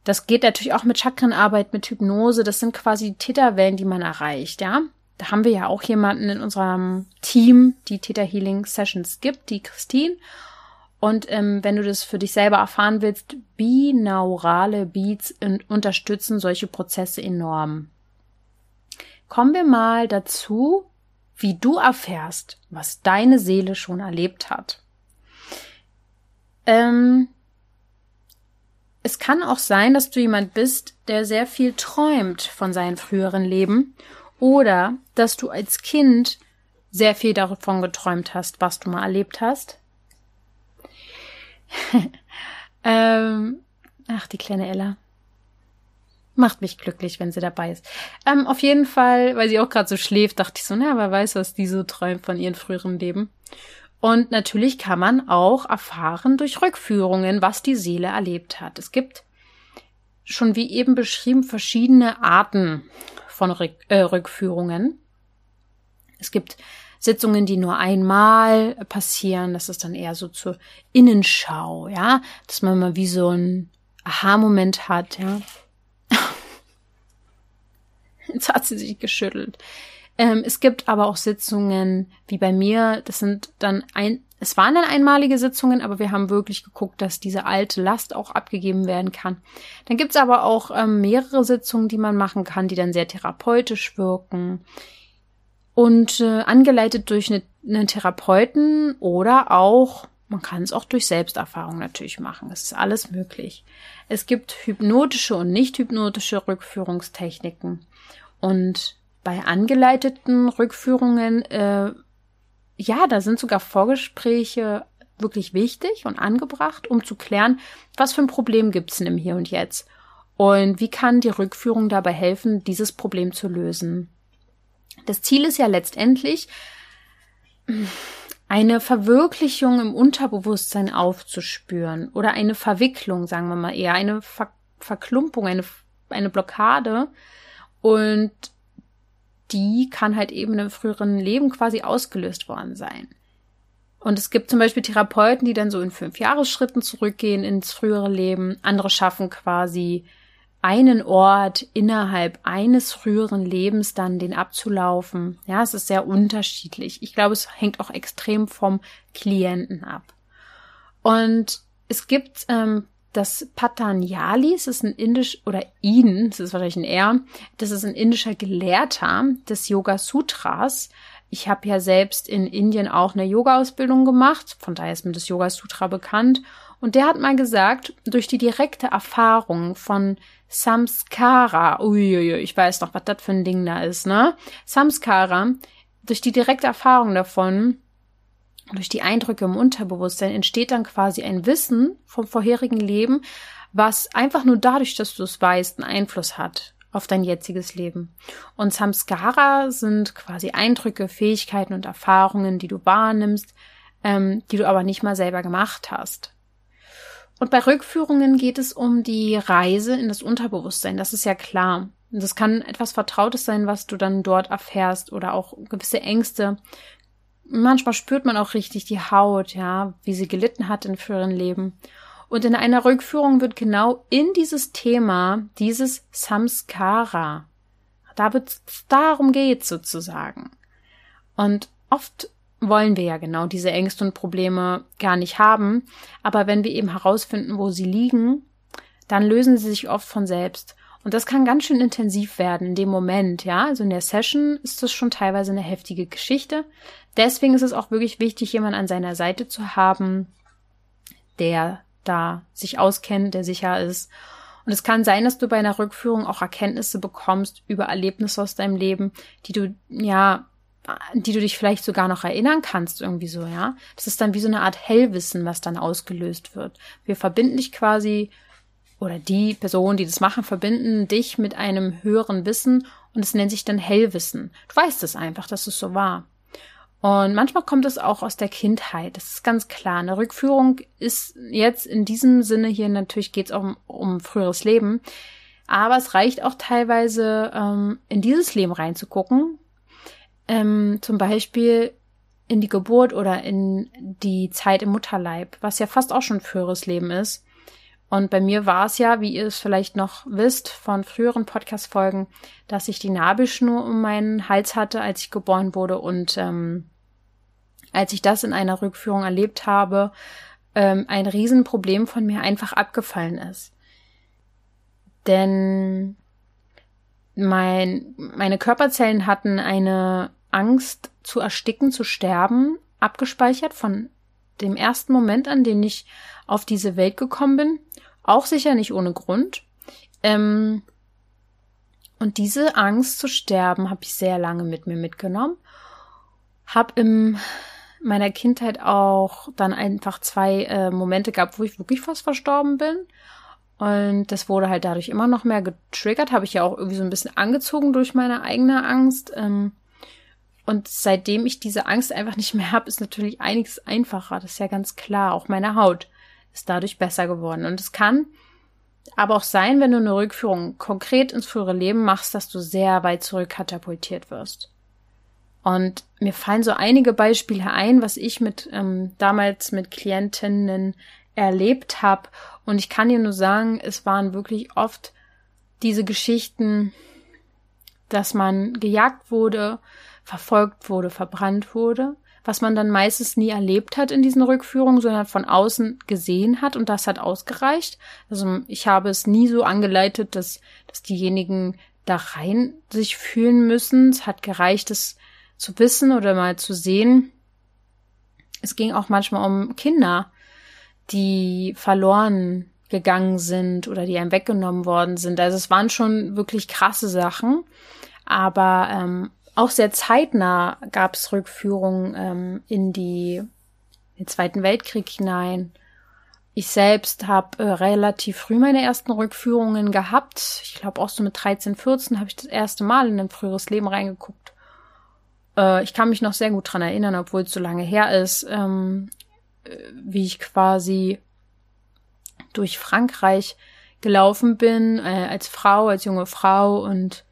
A: Das geht natürlich auch mit Chakrenarbeit, mit Hypnose. Das sind quasi Täterwellen, die man erreicht, ja. Da haben wir ja auch jemanden in unserem Team, die Theta Healing Sessions gibt, die Christine. Und ähm, wenn du das für dich selber erfahren willst, binaurale Beats unterstützen solche Prozesse enorm. Kommen wir mal dazu, wie du erfährst, was deine Seele schon erlebt hat. Ähm, es kann auch sein, dass du jemand bist, der sehr viel träumt von seinen früheren Leben oder dass du als Kind sehr viel davon geträumt hast, was du mal erlebt hast. ähm, ach, die kleine Ella. Macht mich glücklich, wenn sie dabei ist. Ähm, auf jeden Fall, weil sie auch gerade so schläft, dachte ich so, na, wer weiß, was die so träumt von ihrem früheren Leben. Und natürlich kann man auch erfahren durch Rückführungen, was die Seele erlebt hat. Es gibt schon wie eben beschrieben verschiedene Arten von Rück äh, Rückführungen. Es gibt Sitzungen, die nur einmal passieren. Das ist dann eher so zur Innenschau, ja, dass man mal wie so ein Aha-Moment hat, ja. Jetzt hat sie sich geschüttelt. Ähm, es gibt aber auch Sitzungen, wie bei mir, das sind dann ein, es waren dann einmalige Sitzungen, aber wir haben wirklich geguckt, dass diese alte Last auch abgegeben werden kann. Dann gibt's aber auch ähm, mehrere Sitzungen, die man machen kann, die dann sehr therapeutisch wirken. Und äh, angeleitet durch eine, einen Therapeuten oder auch, man kann es auch durch Selbsterfahrung natürlich machen. Es ist alles möglich. Es gibt hypnotische und nicht hypnotische Rückführungstechniken. Und bei angeleiteten Rückführungen, äh, ja, da sind sogar Vorgespräche wirklich wichtig und angebracht, um zu klären, was für ein Problem gibt's denn im Hier und Jetzt und wie kann die Rückführung dabei helfen, dieses Problem zu lösen. Das Ziel ist ja letztendlich, eine Verwirklichung im Unterbewusstsein aufzuspüren oder eine Verwicklung, sagen wir mal eher, eine Ver Verklumpung, eine, eine Blockade und die kann halt eben im früheren Leben quasi ausgelöst worden sein. Und es gibt zum Beispiel Therapeuten, die dann so in fünf Jahresschritten zurückgehen ins frühere Leben. Andere schaffen quasi einen Ort innerhalb eines früheren Lebens dann den abzulaufen. Ja, es ist sehr unterschiedlich. Ich glaube, es hängt auch extrem vom Klienten ab. Und es gibt ähm, das Patanjali, es ist ein indisch, oder ihn, es ist wahrscheinlich ein Er, das ist ein indischer Gelehrter des Yoga Sutras. Ich habe ja selbst in Indien auch eine Yoga-Ausbildung gemacht, von daher ist mir das Yoga Sutra bekannt. Und der hat mal gesagt, durch die direkte Erfahrung von Samskara, uiuiui, ich weiß noch, was das für ein Ding da ist, ne? Samskara, durch die direkte Erfahrung davon durch die Eindrücke im Unterbewusstsein entsteht dann quasi ein Wissen vom vorherigen Leben, was einfach nur dadurch, dass du es weißt, einen Einfluss hat auf dein jetziges Leben. Und Samskara sind quasi Eindrücke, Fähigkeiten und Erfahrungen, die du wahrnimmst, ähm, die du aber nicht mal selber gemacht hast. Und bei Rückführungen geht es um die Reise in das Unterbewusstsein, das ist ja klar. Und das kann etwas Vertrautes sein, was du dann dort erfährst oder auch gewisse Ängste, manchmal spürt man auch richtig die Haut, ja, wie sie gelitten hat in früheren Leben. Und in einer Rückführung wird genau in dieses Thema, dieses Samskara, da darum geht sozusagen. Und oft wollen wir ja genau diese Ängste und Probleme gar nicht haben, aber wenn wir eben herausfinden, wo sie liegen, dann lösen sie sich oft von selbst. Und das kann ganz schön intensiv werden in dem Moment, ja. Also in der Session ist das schon teilweise eine heftige Geschichte. Deswegen ist es auch wirklich wichtig, jemanden an seiner Seite zu haben, der da sich auskennt, der sicher ist. Und es kann sein, dass du bei einer Rückführung auch Erkenntnisse bekommst über Erlebnisse aus deinem Leben, die du, ja, die du dich vielleicht sogar noch erinnern kannst, irgendwie so, ja. Das ist dann wie so eine Art Hellwissen, was dann ausgelöst wird. Wir verbinden dich quasi oder die Personen, die das machen, verbinden dich mit einem höheren Wissen und es nennt sich dann Hellwissen. Du weißt es einfach, dass es so war. Und manchmal kommt es auch aus der Kindheit. Das ist ganz klar. Eine Rückführung ist jetzt in diesem Sinne hier natürlich geht es auch um, um früheres Leben. Aber es reicht auch teilweise, ähm, in dieses Leben reinzugucken. Ähm, zum Beispiel in die Geburt oder in die Zeit im Mutterleib, was ja fast auch schon früheres Leben ist. Und bei mir war es ja, wie ihr es vielleicht noch wisst von früheren Podcast-Folgen, dass ich die Nabelschnur um meinen Hals hatte, als ich geboren wurde. Und ähm, als ich das in einer Rückführung erlebt habe, ähm, ein Riesenproblem von mir einfach abgefallen ist. Denn mein, meine Körperzellen hatten eine Angst zu ersticken, zu sterben, abgespeichert von dem ersten Moment an, den ich auf diese Welt gekommen bin. Auch sicher nicht ohne Grund. Ähm, und diese Angst zu sterben habe ich sehr lange mit mir mitgenommen. Hab in meiner Kindheit auch dann einfach zwei äh, Momente gehabt, wo ich wirklich fast verstorben bin. Und das wurde halt dadurch immer noch mehr getriggert, habe ich ja auch irgendwie so ein bisschen angezogen durch meine eigene Angst. Ähm, und seitdem ich diese Angst einfach nicht mehr habe, ist natürlich einiges einfacher. Das ist ja ganz klar. Auch meine Haut ist dadurch besser geworden. Und es kann aber auch sein, wenn du eine Rückführung konkret ins frühere Leben machst, dass du sehr weit zurück katapultiert wirst. Und mir fallen so einige Beispiele ein, was ich mit ähm, damals mit Klientinnen erlebt habe. Und ich kann dir nur sagen, es waren wirklich oft diese Geschichten, dass man gejagt wurde, verfolgt wurde, verbrannt wurde, was man dann meistens nie erlebt hat in diesen Rückführungen, sondern von außen gesehen hat und das hat ausgereicht. Also ich habe es nie so angeleitet, dass, dass diejenigen da rein sich fühlen müssen. Es hat gereicht, es zu wissen oder mal zu sehen. Es ging auch manchmal um Kinder, die verloren gegangen sind oder die einem weggenommen worden sind. Also es waren schon wirklich krasse Sachen. Aber ähm, auch sehr zeitnah gab es Rückführungen ähm, in die den Zweiten Weltkrieg hinein. Ich selbst habe äh, relativ früh meine ersten Rückführungen gehabt. Ich glaube auch so mit 13, 14 habe ich das erste Mal in ein früheres Leben reingeguckt. Äh, ich kann mich noch sehr gut dran erinnern, obwohl es so lange her ist, ähm, äh, wie ich quasi durch Frankreich gelaufen bin, äh, als Frau, als junge Frau und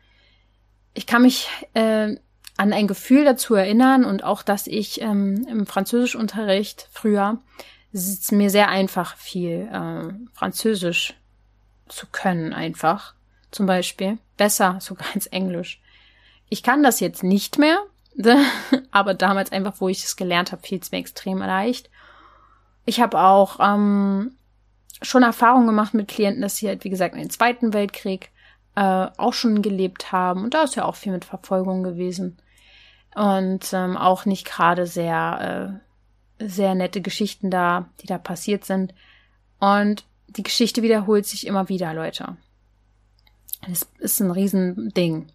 A: ich kann mich äh, an ein Gefühl dazu erinnern und auch, dass ich ähm, im Französischunterricht früher es mir sehr einfach fiel, äh, Französisch zu können einfach. Zum Beispiel. Besser sogar als Englisch. Ich kann das jetzt nicht mehr, aber damals einfach, wo ich es gelernt habe, fiel es mir extrem leicht. Ich habe auch ähm, schon Erfahrungen gemacht mit Klienten, dass sie halt, wie gesagt, in den Zweiten Weltkrieg äh, auch schon gelebt haben. Und da ist ja auch viel mit Verfolgung gewesen. Und ähm, auch nicht gerade sehr, äh, sehr nette Geschichten da, die da passiert sind. Und die Geschichte wiederholt sich immer wieder, Leute. Das ist ein Riesending.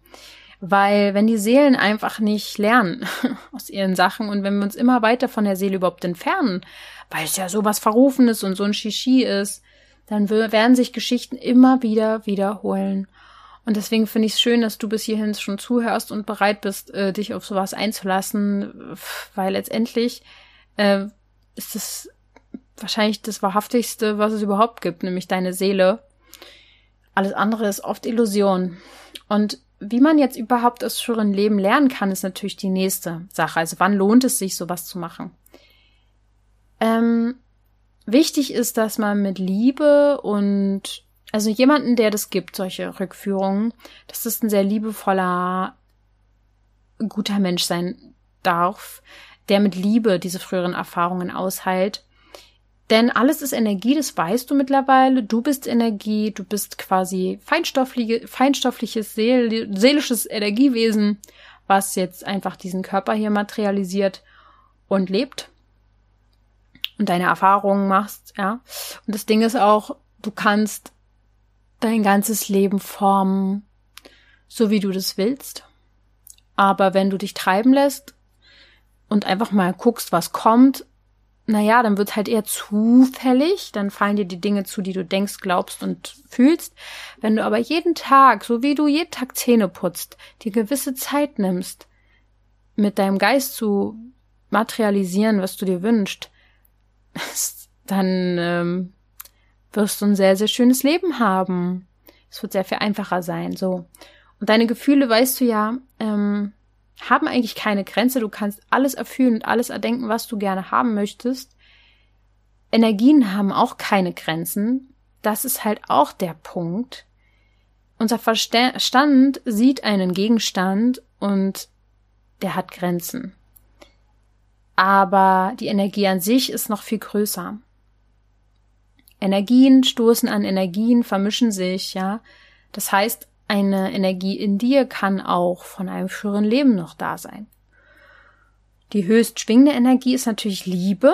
A: Weil wenn die Seelen einfach nicht lernen aus ihren Sachen und wenn wir uns immer weiter von der Seele überhaupt entfernen, weil es ja sowas Verrufenes und so ein Shishi ist, dann werden sich Geschichten immer wieder wiederholen. Und deswegen finde ich es schön, dass du bis hierhin schon zuhörst und bereit bist, äh, dich auf sowas einzulassen, weil letztendlich äh, ist es wahrscheinlich das Wahrhaftigste, was es überhaupt gibt, nämlich deine Seele. Alles andere ist oft Illusion. Und wie man jetzt überhaupt aus früheren Leben lernen kann, ist natürlich die nächste Sache. Also wann lohnt es sich, sowas zu machen? Ähm, wichtig ist, dass man mit Liebe und also jemanden, der das gibt, solche Rückführungen, dass das ein sehr liebevoller, guter Mensch sein darf, der mit Liebe diese früheren Erfahrungen ausheilt. Denn alles ist Energie, das weißt du mittlerweile. Du bist Energie, du bist quasi feinstoffliche, feinstoffliches, seel, seelisches Energiewesen, was jetzt einfach diesen Körper hier materialisiert und lebt und deine Erfahrungen machst, ja. Und das Ding ist auch, du kannst dein ganzes Leben formen, so wie du das willst. Aber wenn du dich treiben lässt und einfach mal guckst, was kommt, naja, dann wird halt eher zufällig, dann fallen dir die Dinge zu, die du denkst, glaubst und fühlst. Wenn du aber jeden Tag, so wie du jeden Tag Zähne putzt, dir gewisse Zeit nimmst, mit deinem Geist zu materialisieren, was du dir wünschst, dann ähm, wirst du ein sehr, sehr schönes Leben haben. Es wird sehr viel einfacher sein, so. Und deine Gefühle, weißt du ja, ähm, haben eigentlich keine Grenze. Du kannst alles erfüllen und alles erdenken, was du gerne haben möchtest. Energien haben auch keine Grenzen. Das ist halt auch der Punkt. Unser Verstand sieht einen Gegenstand und der hat Grenzen. Aber die Energie an sich ist noch viel größer. Energien stoßen an Energien, vermischen sich, ja. Das heißt, eine Energie in dir kann auch von einem früheren Leben noch da sein. Die höchst schwingende Energie ist natürlich Liebe.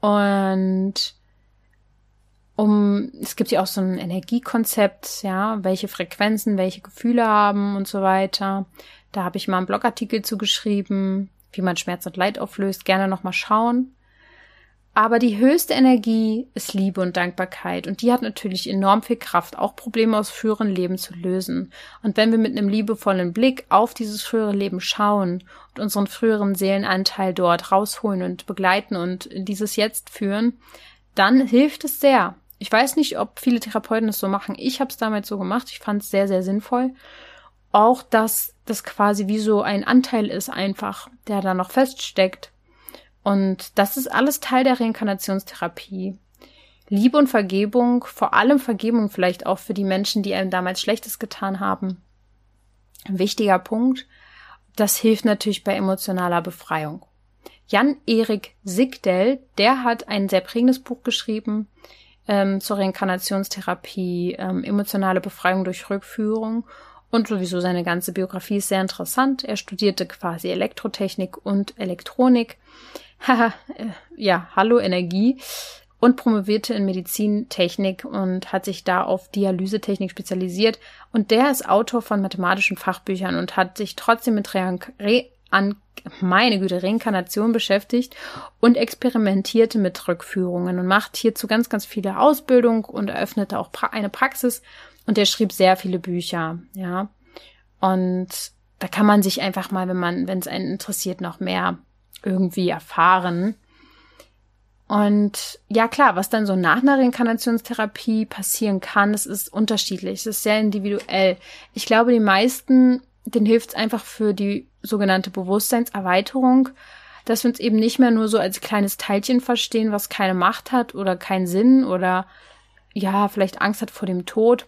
A: Und um, es gibt ja auch so ein Energiekonzept, ja, welche Frequenzen, welche Gefühle haben und so weiter. Da habe ich mal einen Blogartikel zugeschrieben, wie man Schmerz und Leid auflöst. Gerne nochmal schauen. Aber die höchste Energie ist Liebe und Dankbarkeit. Und die hat natürlich enorm viel Kraft, auch Probleme aus früheren Leben zu lösen. Und wenn wir mit einem liebevollen Blick auf dieses frühere Leben schauen und unseren früheren Seelenanteil dort rausholen und begleiten und dieses Jetzt führen, dann hilft es sehr. Ich weiß nicht, ob viele Therapeuten das so machen. Ich habe es damals so gemacht. Ich fand es sehr, sehr sinnvoll. Auch, dass das quasi wie so ein Anteil ist einfach, der da noch feststeckt Und das ist alles Teil der Reinkarnationstherapie. Liebe und Vergebung, vor allem Vergebung vielleicht auch für die Menschen, die einem damals Schlechtes getan haben. Ein wichtiger Punkt. Das hilft natürlich bei emotionaler Befreiung. Jan-Erik Sigdel, der hat ein sehr prägendes Buch geschrieben ähm, zur Reinkarnationstherapie, ähm, emotionale Befreiung durch Rückführung und sowieso seine ganze Biografie ist sehr interessant. Er studierte quasi Elektrotechnik und Elektronik. Haha, äh, ja, hallo Energie und promovierte in Medizintechnik und hat sich da auf Dialysetechnik spezialisiert. Und der ist Autor von mathematischen Fachbüchern und hat sich trotzdem mit Re Re an meine Güte, Reinkarnation beschäftigt und experimentierte mit Rückführungen und macht hierzu ganz, ganz viele Ausbildung und eröffnete auch pra eine Praxis und er schrieb sehr viele Bücher, ja. Und da kann man sich einfach mal, wenn man, wenn es einen interessiert, noch mehr irgendwie erfahren. Und ja, klar, was dann so nach einer Reinkarnationstherapie passieren kann, das ist unterschiedlich, es ist sehr individuell. Ich glaube, die meisten, denen hilft es einfach für die sogenannte Bewusstseinserweiterung, dass wir uns eben nicht mehr nur so als kleines Teilchen verstehen, was keine Macht hat oder keinen Sinn oder ja, vielleicht Angst hat vor dem Tod.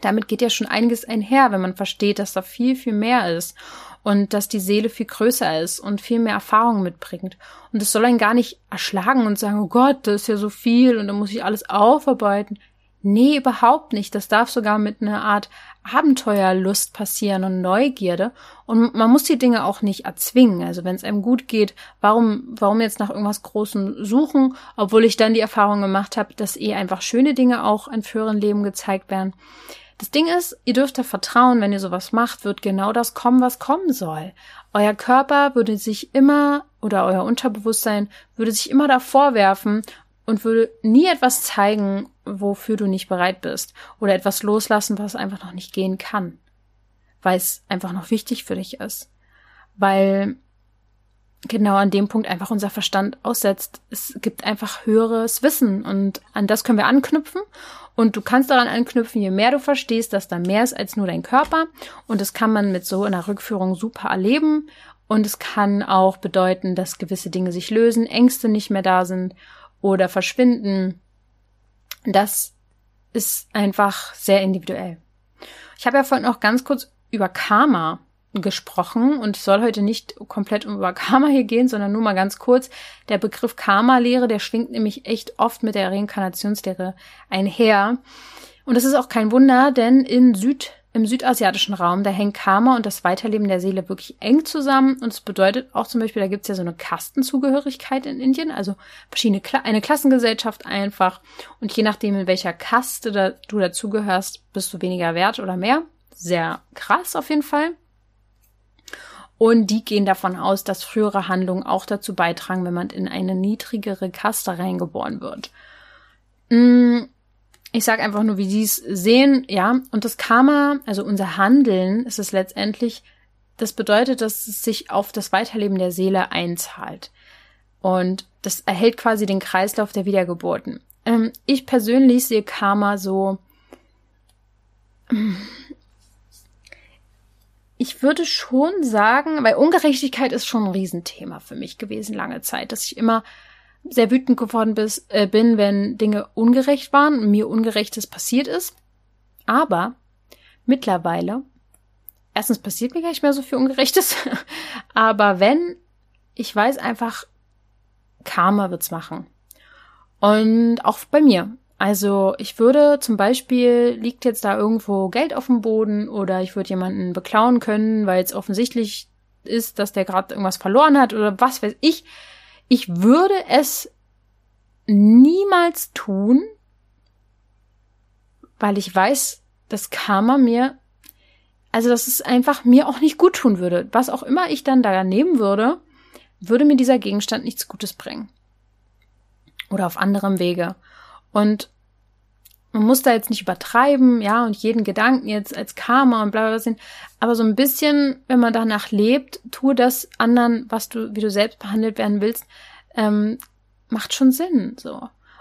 A: Damit geht ja schon einiges einher, wenn man versteht, dass da viel, viel mehr ist und dass die Seele viel größer ist und viel mehr Erfahrung mitbringt. Und es soll einen gar nicht erschlagen und sagen, oh Gott, das ist ja so viel und da muss ich alles aufarbeiten. Nee, überhaupt nicht. Das darf sogar mit einer Art Abenteuerlust passieren und Neugierde. Und man muss die Dinge auch nicht erzwingen. Also wenn es einem gut geht, warum, warum jetzt nach irgendwas Großem suchen, obwohl ich dann die Erfahrung gemacht habe, dass eh einfach schöne Dinge auch in früheren Leben gezeigt werden. Das Ding ist, ihr dürft da vertrauen, wenn ihr sowas macht, wird genau das kommen, was kommen soll. Euer Körper würde sich immer oder euer Unterbewusstsein würde sich immer davor werfen und würde nie etwas zeigen, wofür du nicht bereit bist oder etwas loslassen, was einfach noch nicht gehen kann, weil es einfach noch wichtig für dich ist, weil genau an dem Punkt einfach unser Verstand aussetzt. Es gibt einfach höheres Wissen und an das können wir anknüpfen. Und du kannst daran anknüpfen, je mehr du verstehst, dass da mehr ist als nur dein Körper. Und das kann man mit so einer Rückführung super erleben. Und es kann auch bedeuten, dass gewisse Dinge sich lösen, Ängste nicht mehr da sind oder verschwinden. Das ist einfach sehr individuell. Ich habe ja vorhin auch ganz kurz über Karma gesprochen und soll heute nicht komplett über Karma hier gehen, sondern nur mal ganz kurz. Der Begriff Karma-Lehre, der schwingt nämlich echt oft mit der Reinkarnationslehre einher. Und das ist auch kein Wunder, denn in Süd im südasiatischen Raum, da hängt Karma und das Weiterleben der Seele wirklich eng zusammen. Und es bedeutet auch zum Beispiel, da gibt's ja so eine Kastenzugehörigkeit in Indien, also verschiedene Kla eine Klassengesellschaft einfach. Und je nachdem, in welcher Kaste da, du dazugehörst, bist du weniger wert oder mehr. Sehr krass auf jeden Fall. Und die gehen davon aus, dass frühere Handlungen auch dazu beitragen, wenn man in eine niedrigere Kaste reingeboren wird. Mm, ich sage einfach nur, wie sie es sehen, ja. Und das Karma, also unser Handeln, ist es letztendlich, das bedeutet, dass es sich auf das Weiterleben der Seele einzahlt. Und das erhält quasi den Kreislauf der Wiedergeburten. Ähm, ich persönlich sehe Karma so, ich würde schon sagen, weil Ungerechtigkeit ist schon ein Riesenthema für mich gewesen lange Zeit, dass ich immer sehr wütend geworden bis, äh, bin, wenn Dinge ungerecht waren mir Ungerechtes passiert ist. Aber mittlerweile, erstens passiert mir gar nicht mehr so viel Ungerechtes, aber wenn, ich weiß einfach, Karma wird's machen. Und auch bei mir. Also ich würde zum Beispiel, liegt jetzt da irgendwo Geld auf dem Boden oder ich würde jemanden beklauen können, weil es offensichtlich ist, dass der gerade irgendwas verloren hat oder was weiß ich. Ich würde es niemals tun, weil ich weiß, dass Karma mir, also dass es einfach mir auch nicht gut tun würde. Was auch immer ich dann da nehmen würde, würde mir dieser Gegenstand nichts Gutes bringen. Oder auf anderem Wege. Und man muss da jetzt nicht übertreiben, ja, und jeden Gedanken jetzt als Karma und bla bla sehen. Aber so ein bisschen, wenn man danach lebt, tue das anderen, was du, wie du selbst behandelt werden willst, ähm, macht schon Sinn, so.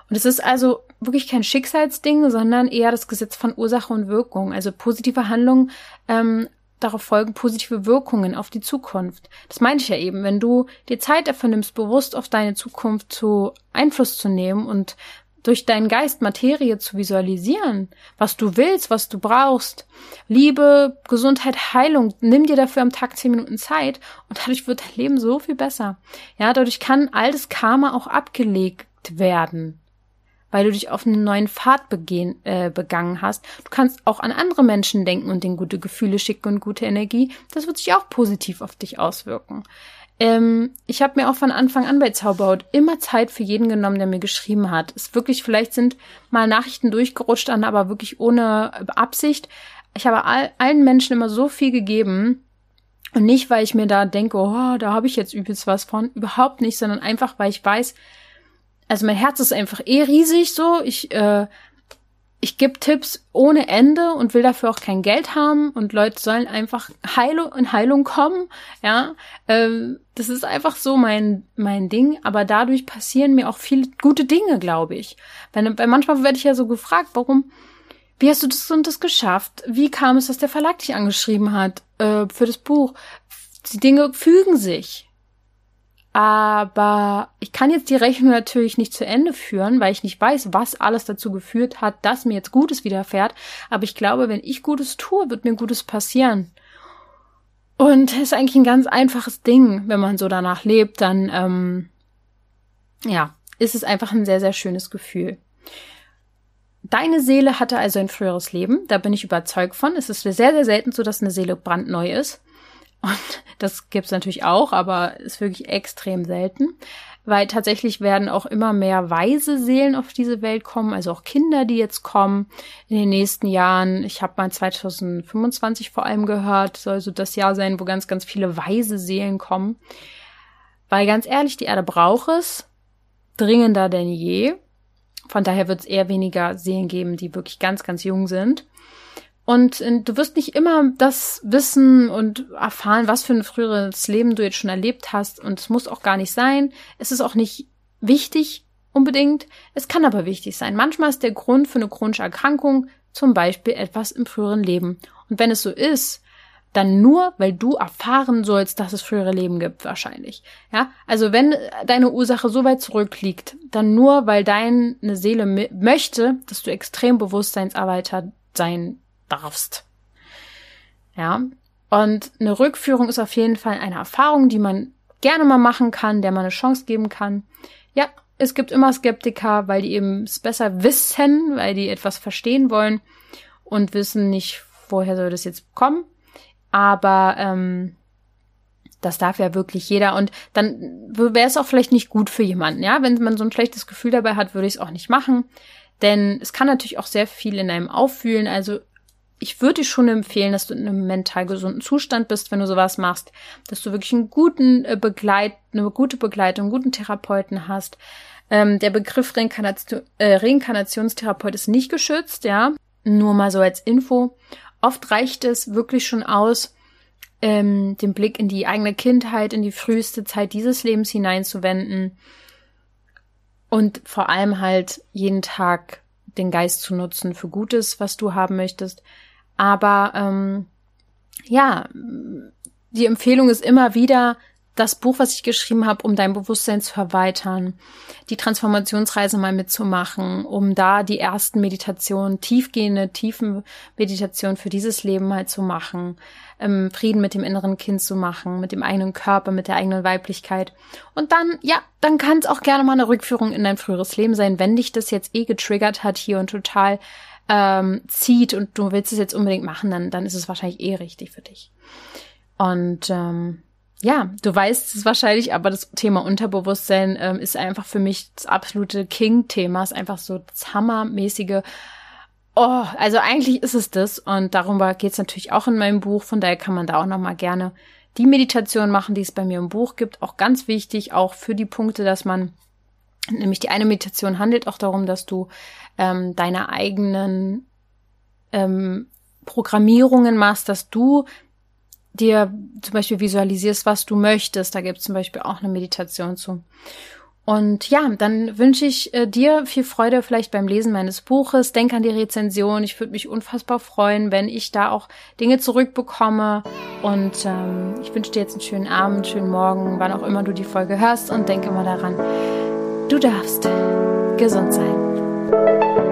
A: Und es ist also wirklich kein Schicksalsding, sondern eher das Gesetz von Ursache und Wirkung. Also positive Handlungen ähm, darauf folgen positive Wirkungen auf die Zukunft. Das meine ich ja eben, wenn du dir Zeit dafür nimmst, bewusst auf deine Zukunft zu Einfluss zu nehmen und durch deinen Geist Materie zu visualisieren, was du willst, was du brauchst. Liebe, Gesundheit, Heilung, nimm dir dafür am Tag zehn Minuten Zeit und dadurch wird dein Leben so viel besser. Ja, dadurch kann altes Karma auch abgelegt werden weil du dich auf einen neuen Pfad begehen, äh, begangen hast. Du kannst auch an andere Menschen denken und denen gute Gefühle schicken und gute Energie. Das wird sich auch positiv auf dich auswirken. Ähm, ich habe mir auch von Anfang an bei Zauberhaut immer Zeit für jeden genommen, der mir geschrieben hat. Es wirklich, vielleicht sind mal Nachrichten durchgerutscht, dann aber wirklich ohne Absicht. Ich habe all, allen Menschen immer so viel gegeben. Und nicht, weil ich mir da denke, oh, da habe ich jetzt übelst was von. Überhaupt nicht, sondern einfach, weil ich weiß, also mein Herz ist einfach eh riesig so. Ich, äh, ich gebe Tipps ohne Ende und will dafür auch kein Geld haben und Leute sollen einfach Heilung in Heilung kommen. Ja, ähm, das ist einfach so mein mein Ding. Aber dadurch passieren mir auch viele gute Dinge, glaube ich. Weil, weil manchmal werde ich ja so gefragt, warum, wie hast du das und das geschafft? Wie kam es, dass der Verlag dich angeschrieben hat äh, für das Buch? Die Dinge fügen sich. Aber ich kann jetzt die Rechnung natürlich nicht zu Ende führen, weil ich nicht weiß, was alles dazu geführt hat, dass mir jetzt Gutes widerfährt. Aber ich glaube, wenn ich Gutes tue, wird mir Gutes passieren. Und es ist eigentlich ein ganz einfaches Ding, wenn man so danach lebt, dann ähm, ja, ist es einfach ein sehr, sehr schönes Gefühl. Deine Seele hatte also ein früheres Leben, da bin ich überzeugt von. Es ist sehr, sehr selten so, dass eine Seele brandneu ist. Und das gibt's natürlich auch, aber ist wirklich extrem selten. Weil tatsächlich werden auch immer mehr weise Seelen auf diese Welt kommen, also auch Kinder, die jetzt kommen in den nächsten Jahren. Ich habe mal 2025 vor allem gehört, soll so das Jahr sein, wo ganz, ganz viele weise Seelen kommen. Weil ganz ehrlich, die Erde braucht es dringender denn je. Von daher wird es eher weniger Seelen geben, die wirklich ganz, ganz jung sind. Und äh, du wirst nicht immer das wissen und erfahren, was für ein früheres Leben du jetzt schon erlebt hast. Und es muss auch gar nicht sein. Es ist auch nicht wichtig unbedingt. Es kann aber wichtig sein. Manchmal ist der Grund für eine chronische Erkrankung zum Beispiel etwas im früheren Leben. Und wenn es so ist, dann nur, weil du erfahren sollst, dass es frühere Leben gibt, wahrscheinlich. Ja, also wenn deine Ursache so weit zurückliegt, dann nur, weil deine Seele möchte, dass du extrem bewusstseinserweitert sein darfst. Ja. Und eine Rückführung ist auf jeden Fall eine Erfahrung, die man gerne mal machen kann, der man eine Chance geben kann. Ja, es gibt immer Skeptiker, weil die eben es besser wissen, weil die etwas verstehen wollen und wissen nicht, woher soll das jetzt kommen. Aber ähm, das darf ja wirklich jeder. Und dann wäre es auch vielleicht nicht gut für jemanden, ja. Wenn man so ein schlechtes Gefühl dabei hat, würde ich es auch nicht machen. Denn es kann natürlich auch sehr viel in einem auffühlen. Also ich würde dir schon empfehlen, dass du in einem mental gesunden Zustand bist, wenn du sowas machst, dass du wirklich einen guten äh, Begleit, eine gute Begleitung, einen guten Therapeuten hast. Ähm, der Begriff Reinkarnation, äh, Reinkarnationstherapeut ist nicht geschützt, ja. Nur mal so als Info. Oft reicht es wirklich schon aus, ähm, den Blick in die eigene Kindheit, in die früheste Zeit dieses Lebens hineinzuwenden und vor allem halt jeden Tag den Geist zu nutzen für Gutes, was du haben möchtest. Aber ähm, ja, die Empfehlung ist immer wieder, das Buch, was ich geschrieben habe, um dein Bewusstsein zu erweitern, die Transformationsreise mal mitzumachen, um da die ersten Meditationen, tiefgehende, tiefen Meditationen für dieses Leben mal zu machen, ähm, Frieden mit dem inneren Kind zu machen, mit dem eigenen Körper, mit der eigenen Weiblichkeit. Und dann, ja, dann kann es auch gerne mal eine Rückführung in dein früheres Leben sein, wenn dich das jetzt eh getriggert hat hier und total ähm, zieht und du willst es jetzt unbedingt machen, dann, dann ist es wahrscheinlich eh richtig für dich. Und ähm, ja, du weißt es wahrscheinlich, aber das Thema Unterbewusstsein ähm, ist einfach für mich das absolute King-Thema, ist einfach so das hammermäßige. Oh, also eigentlich ist es das und darüber geht es natürlich auch in meinem Buch, von daher kann man da auch nochmal gerne die Meditation machen, die es bei mir im Buch gibt. Auch ganz wichtig, auch für die Punkte, dass man, nämlich die eine Meditation handelt auch darum, dass du ähm, deine eigenen ähm, Programmierungen machst, dass du dir zum Beispiel visualisierst, was du möchtest. Da gibt es zum Beispiel auch eine Meditation zu. Und ja, dann wünsche ich äh, dir viel Freude vielleicht beim Lesen meines Buches. Denk an die Rezension. Ich würde mich unfassbar freuen, wenn ich da auch Dinge zurückbekomme. Und ähm, ich wünsche dir jetzt einen schönen Abend, schönen Morgen, wann auch immer du die Folge hörst. Und denke mal daran, du darfst gesund sein.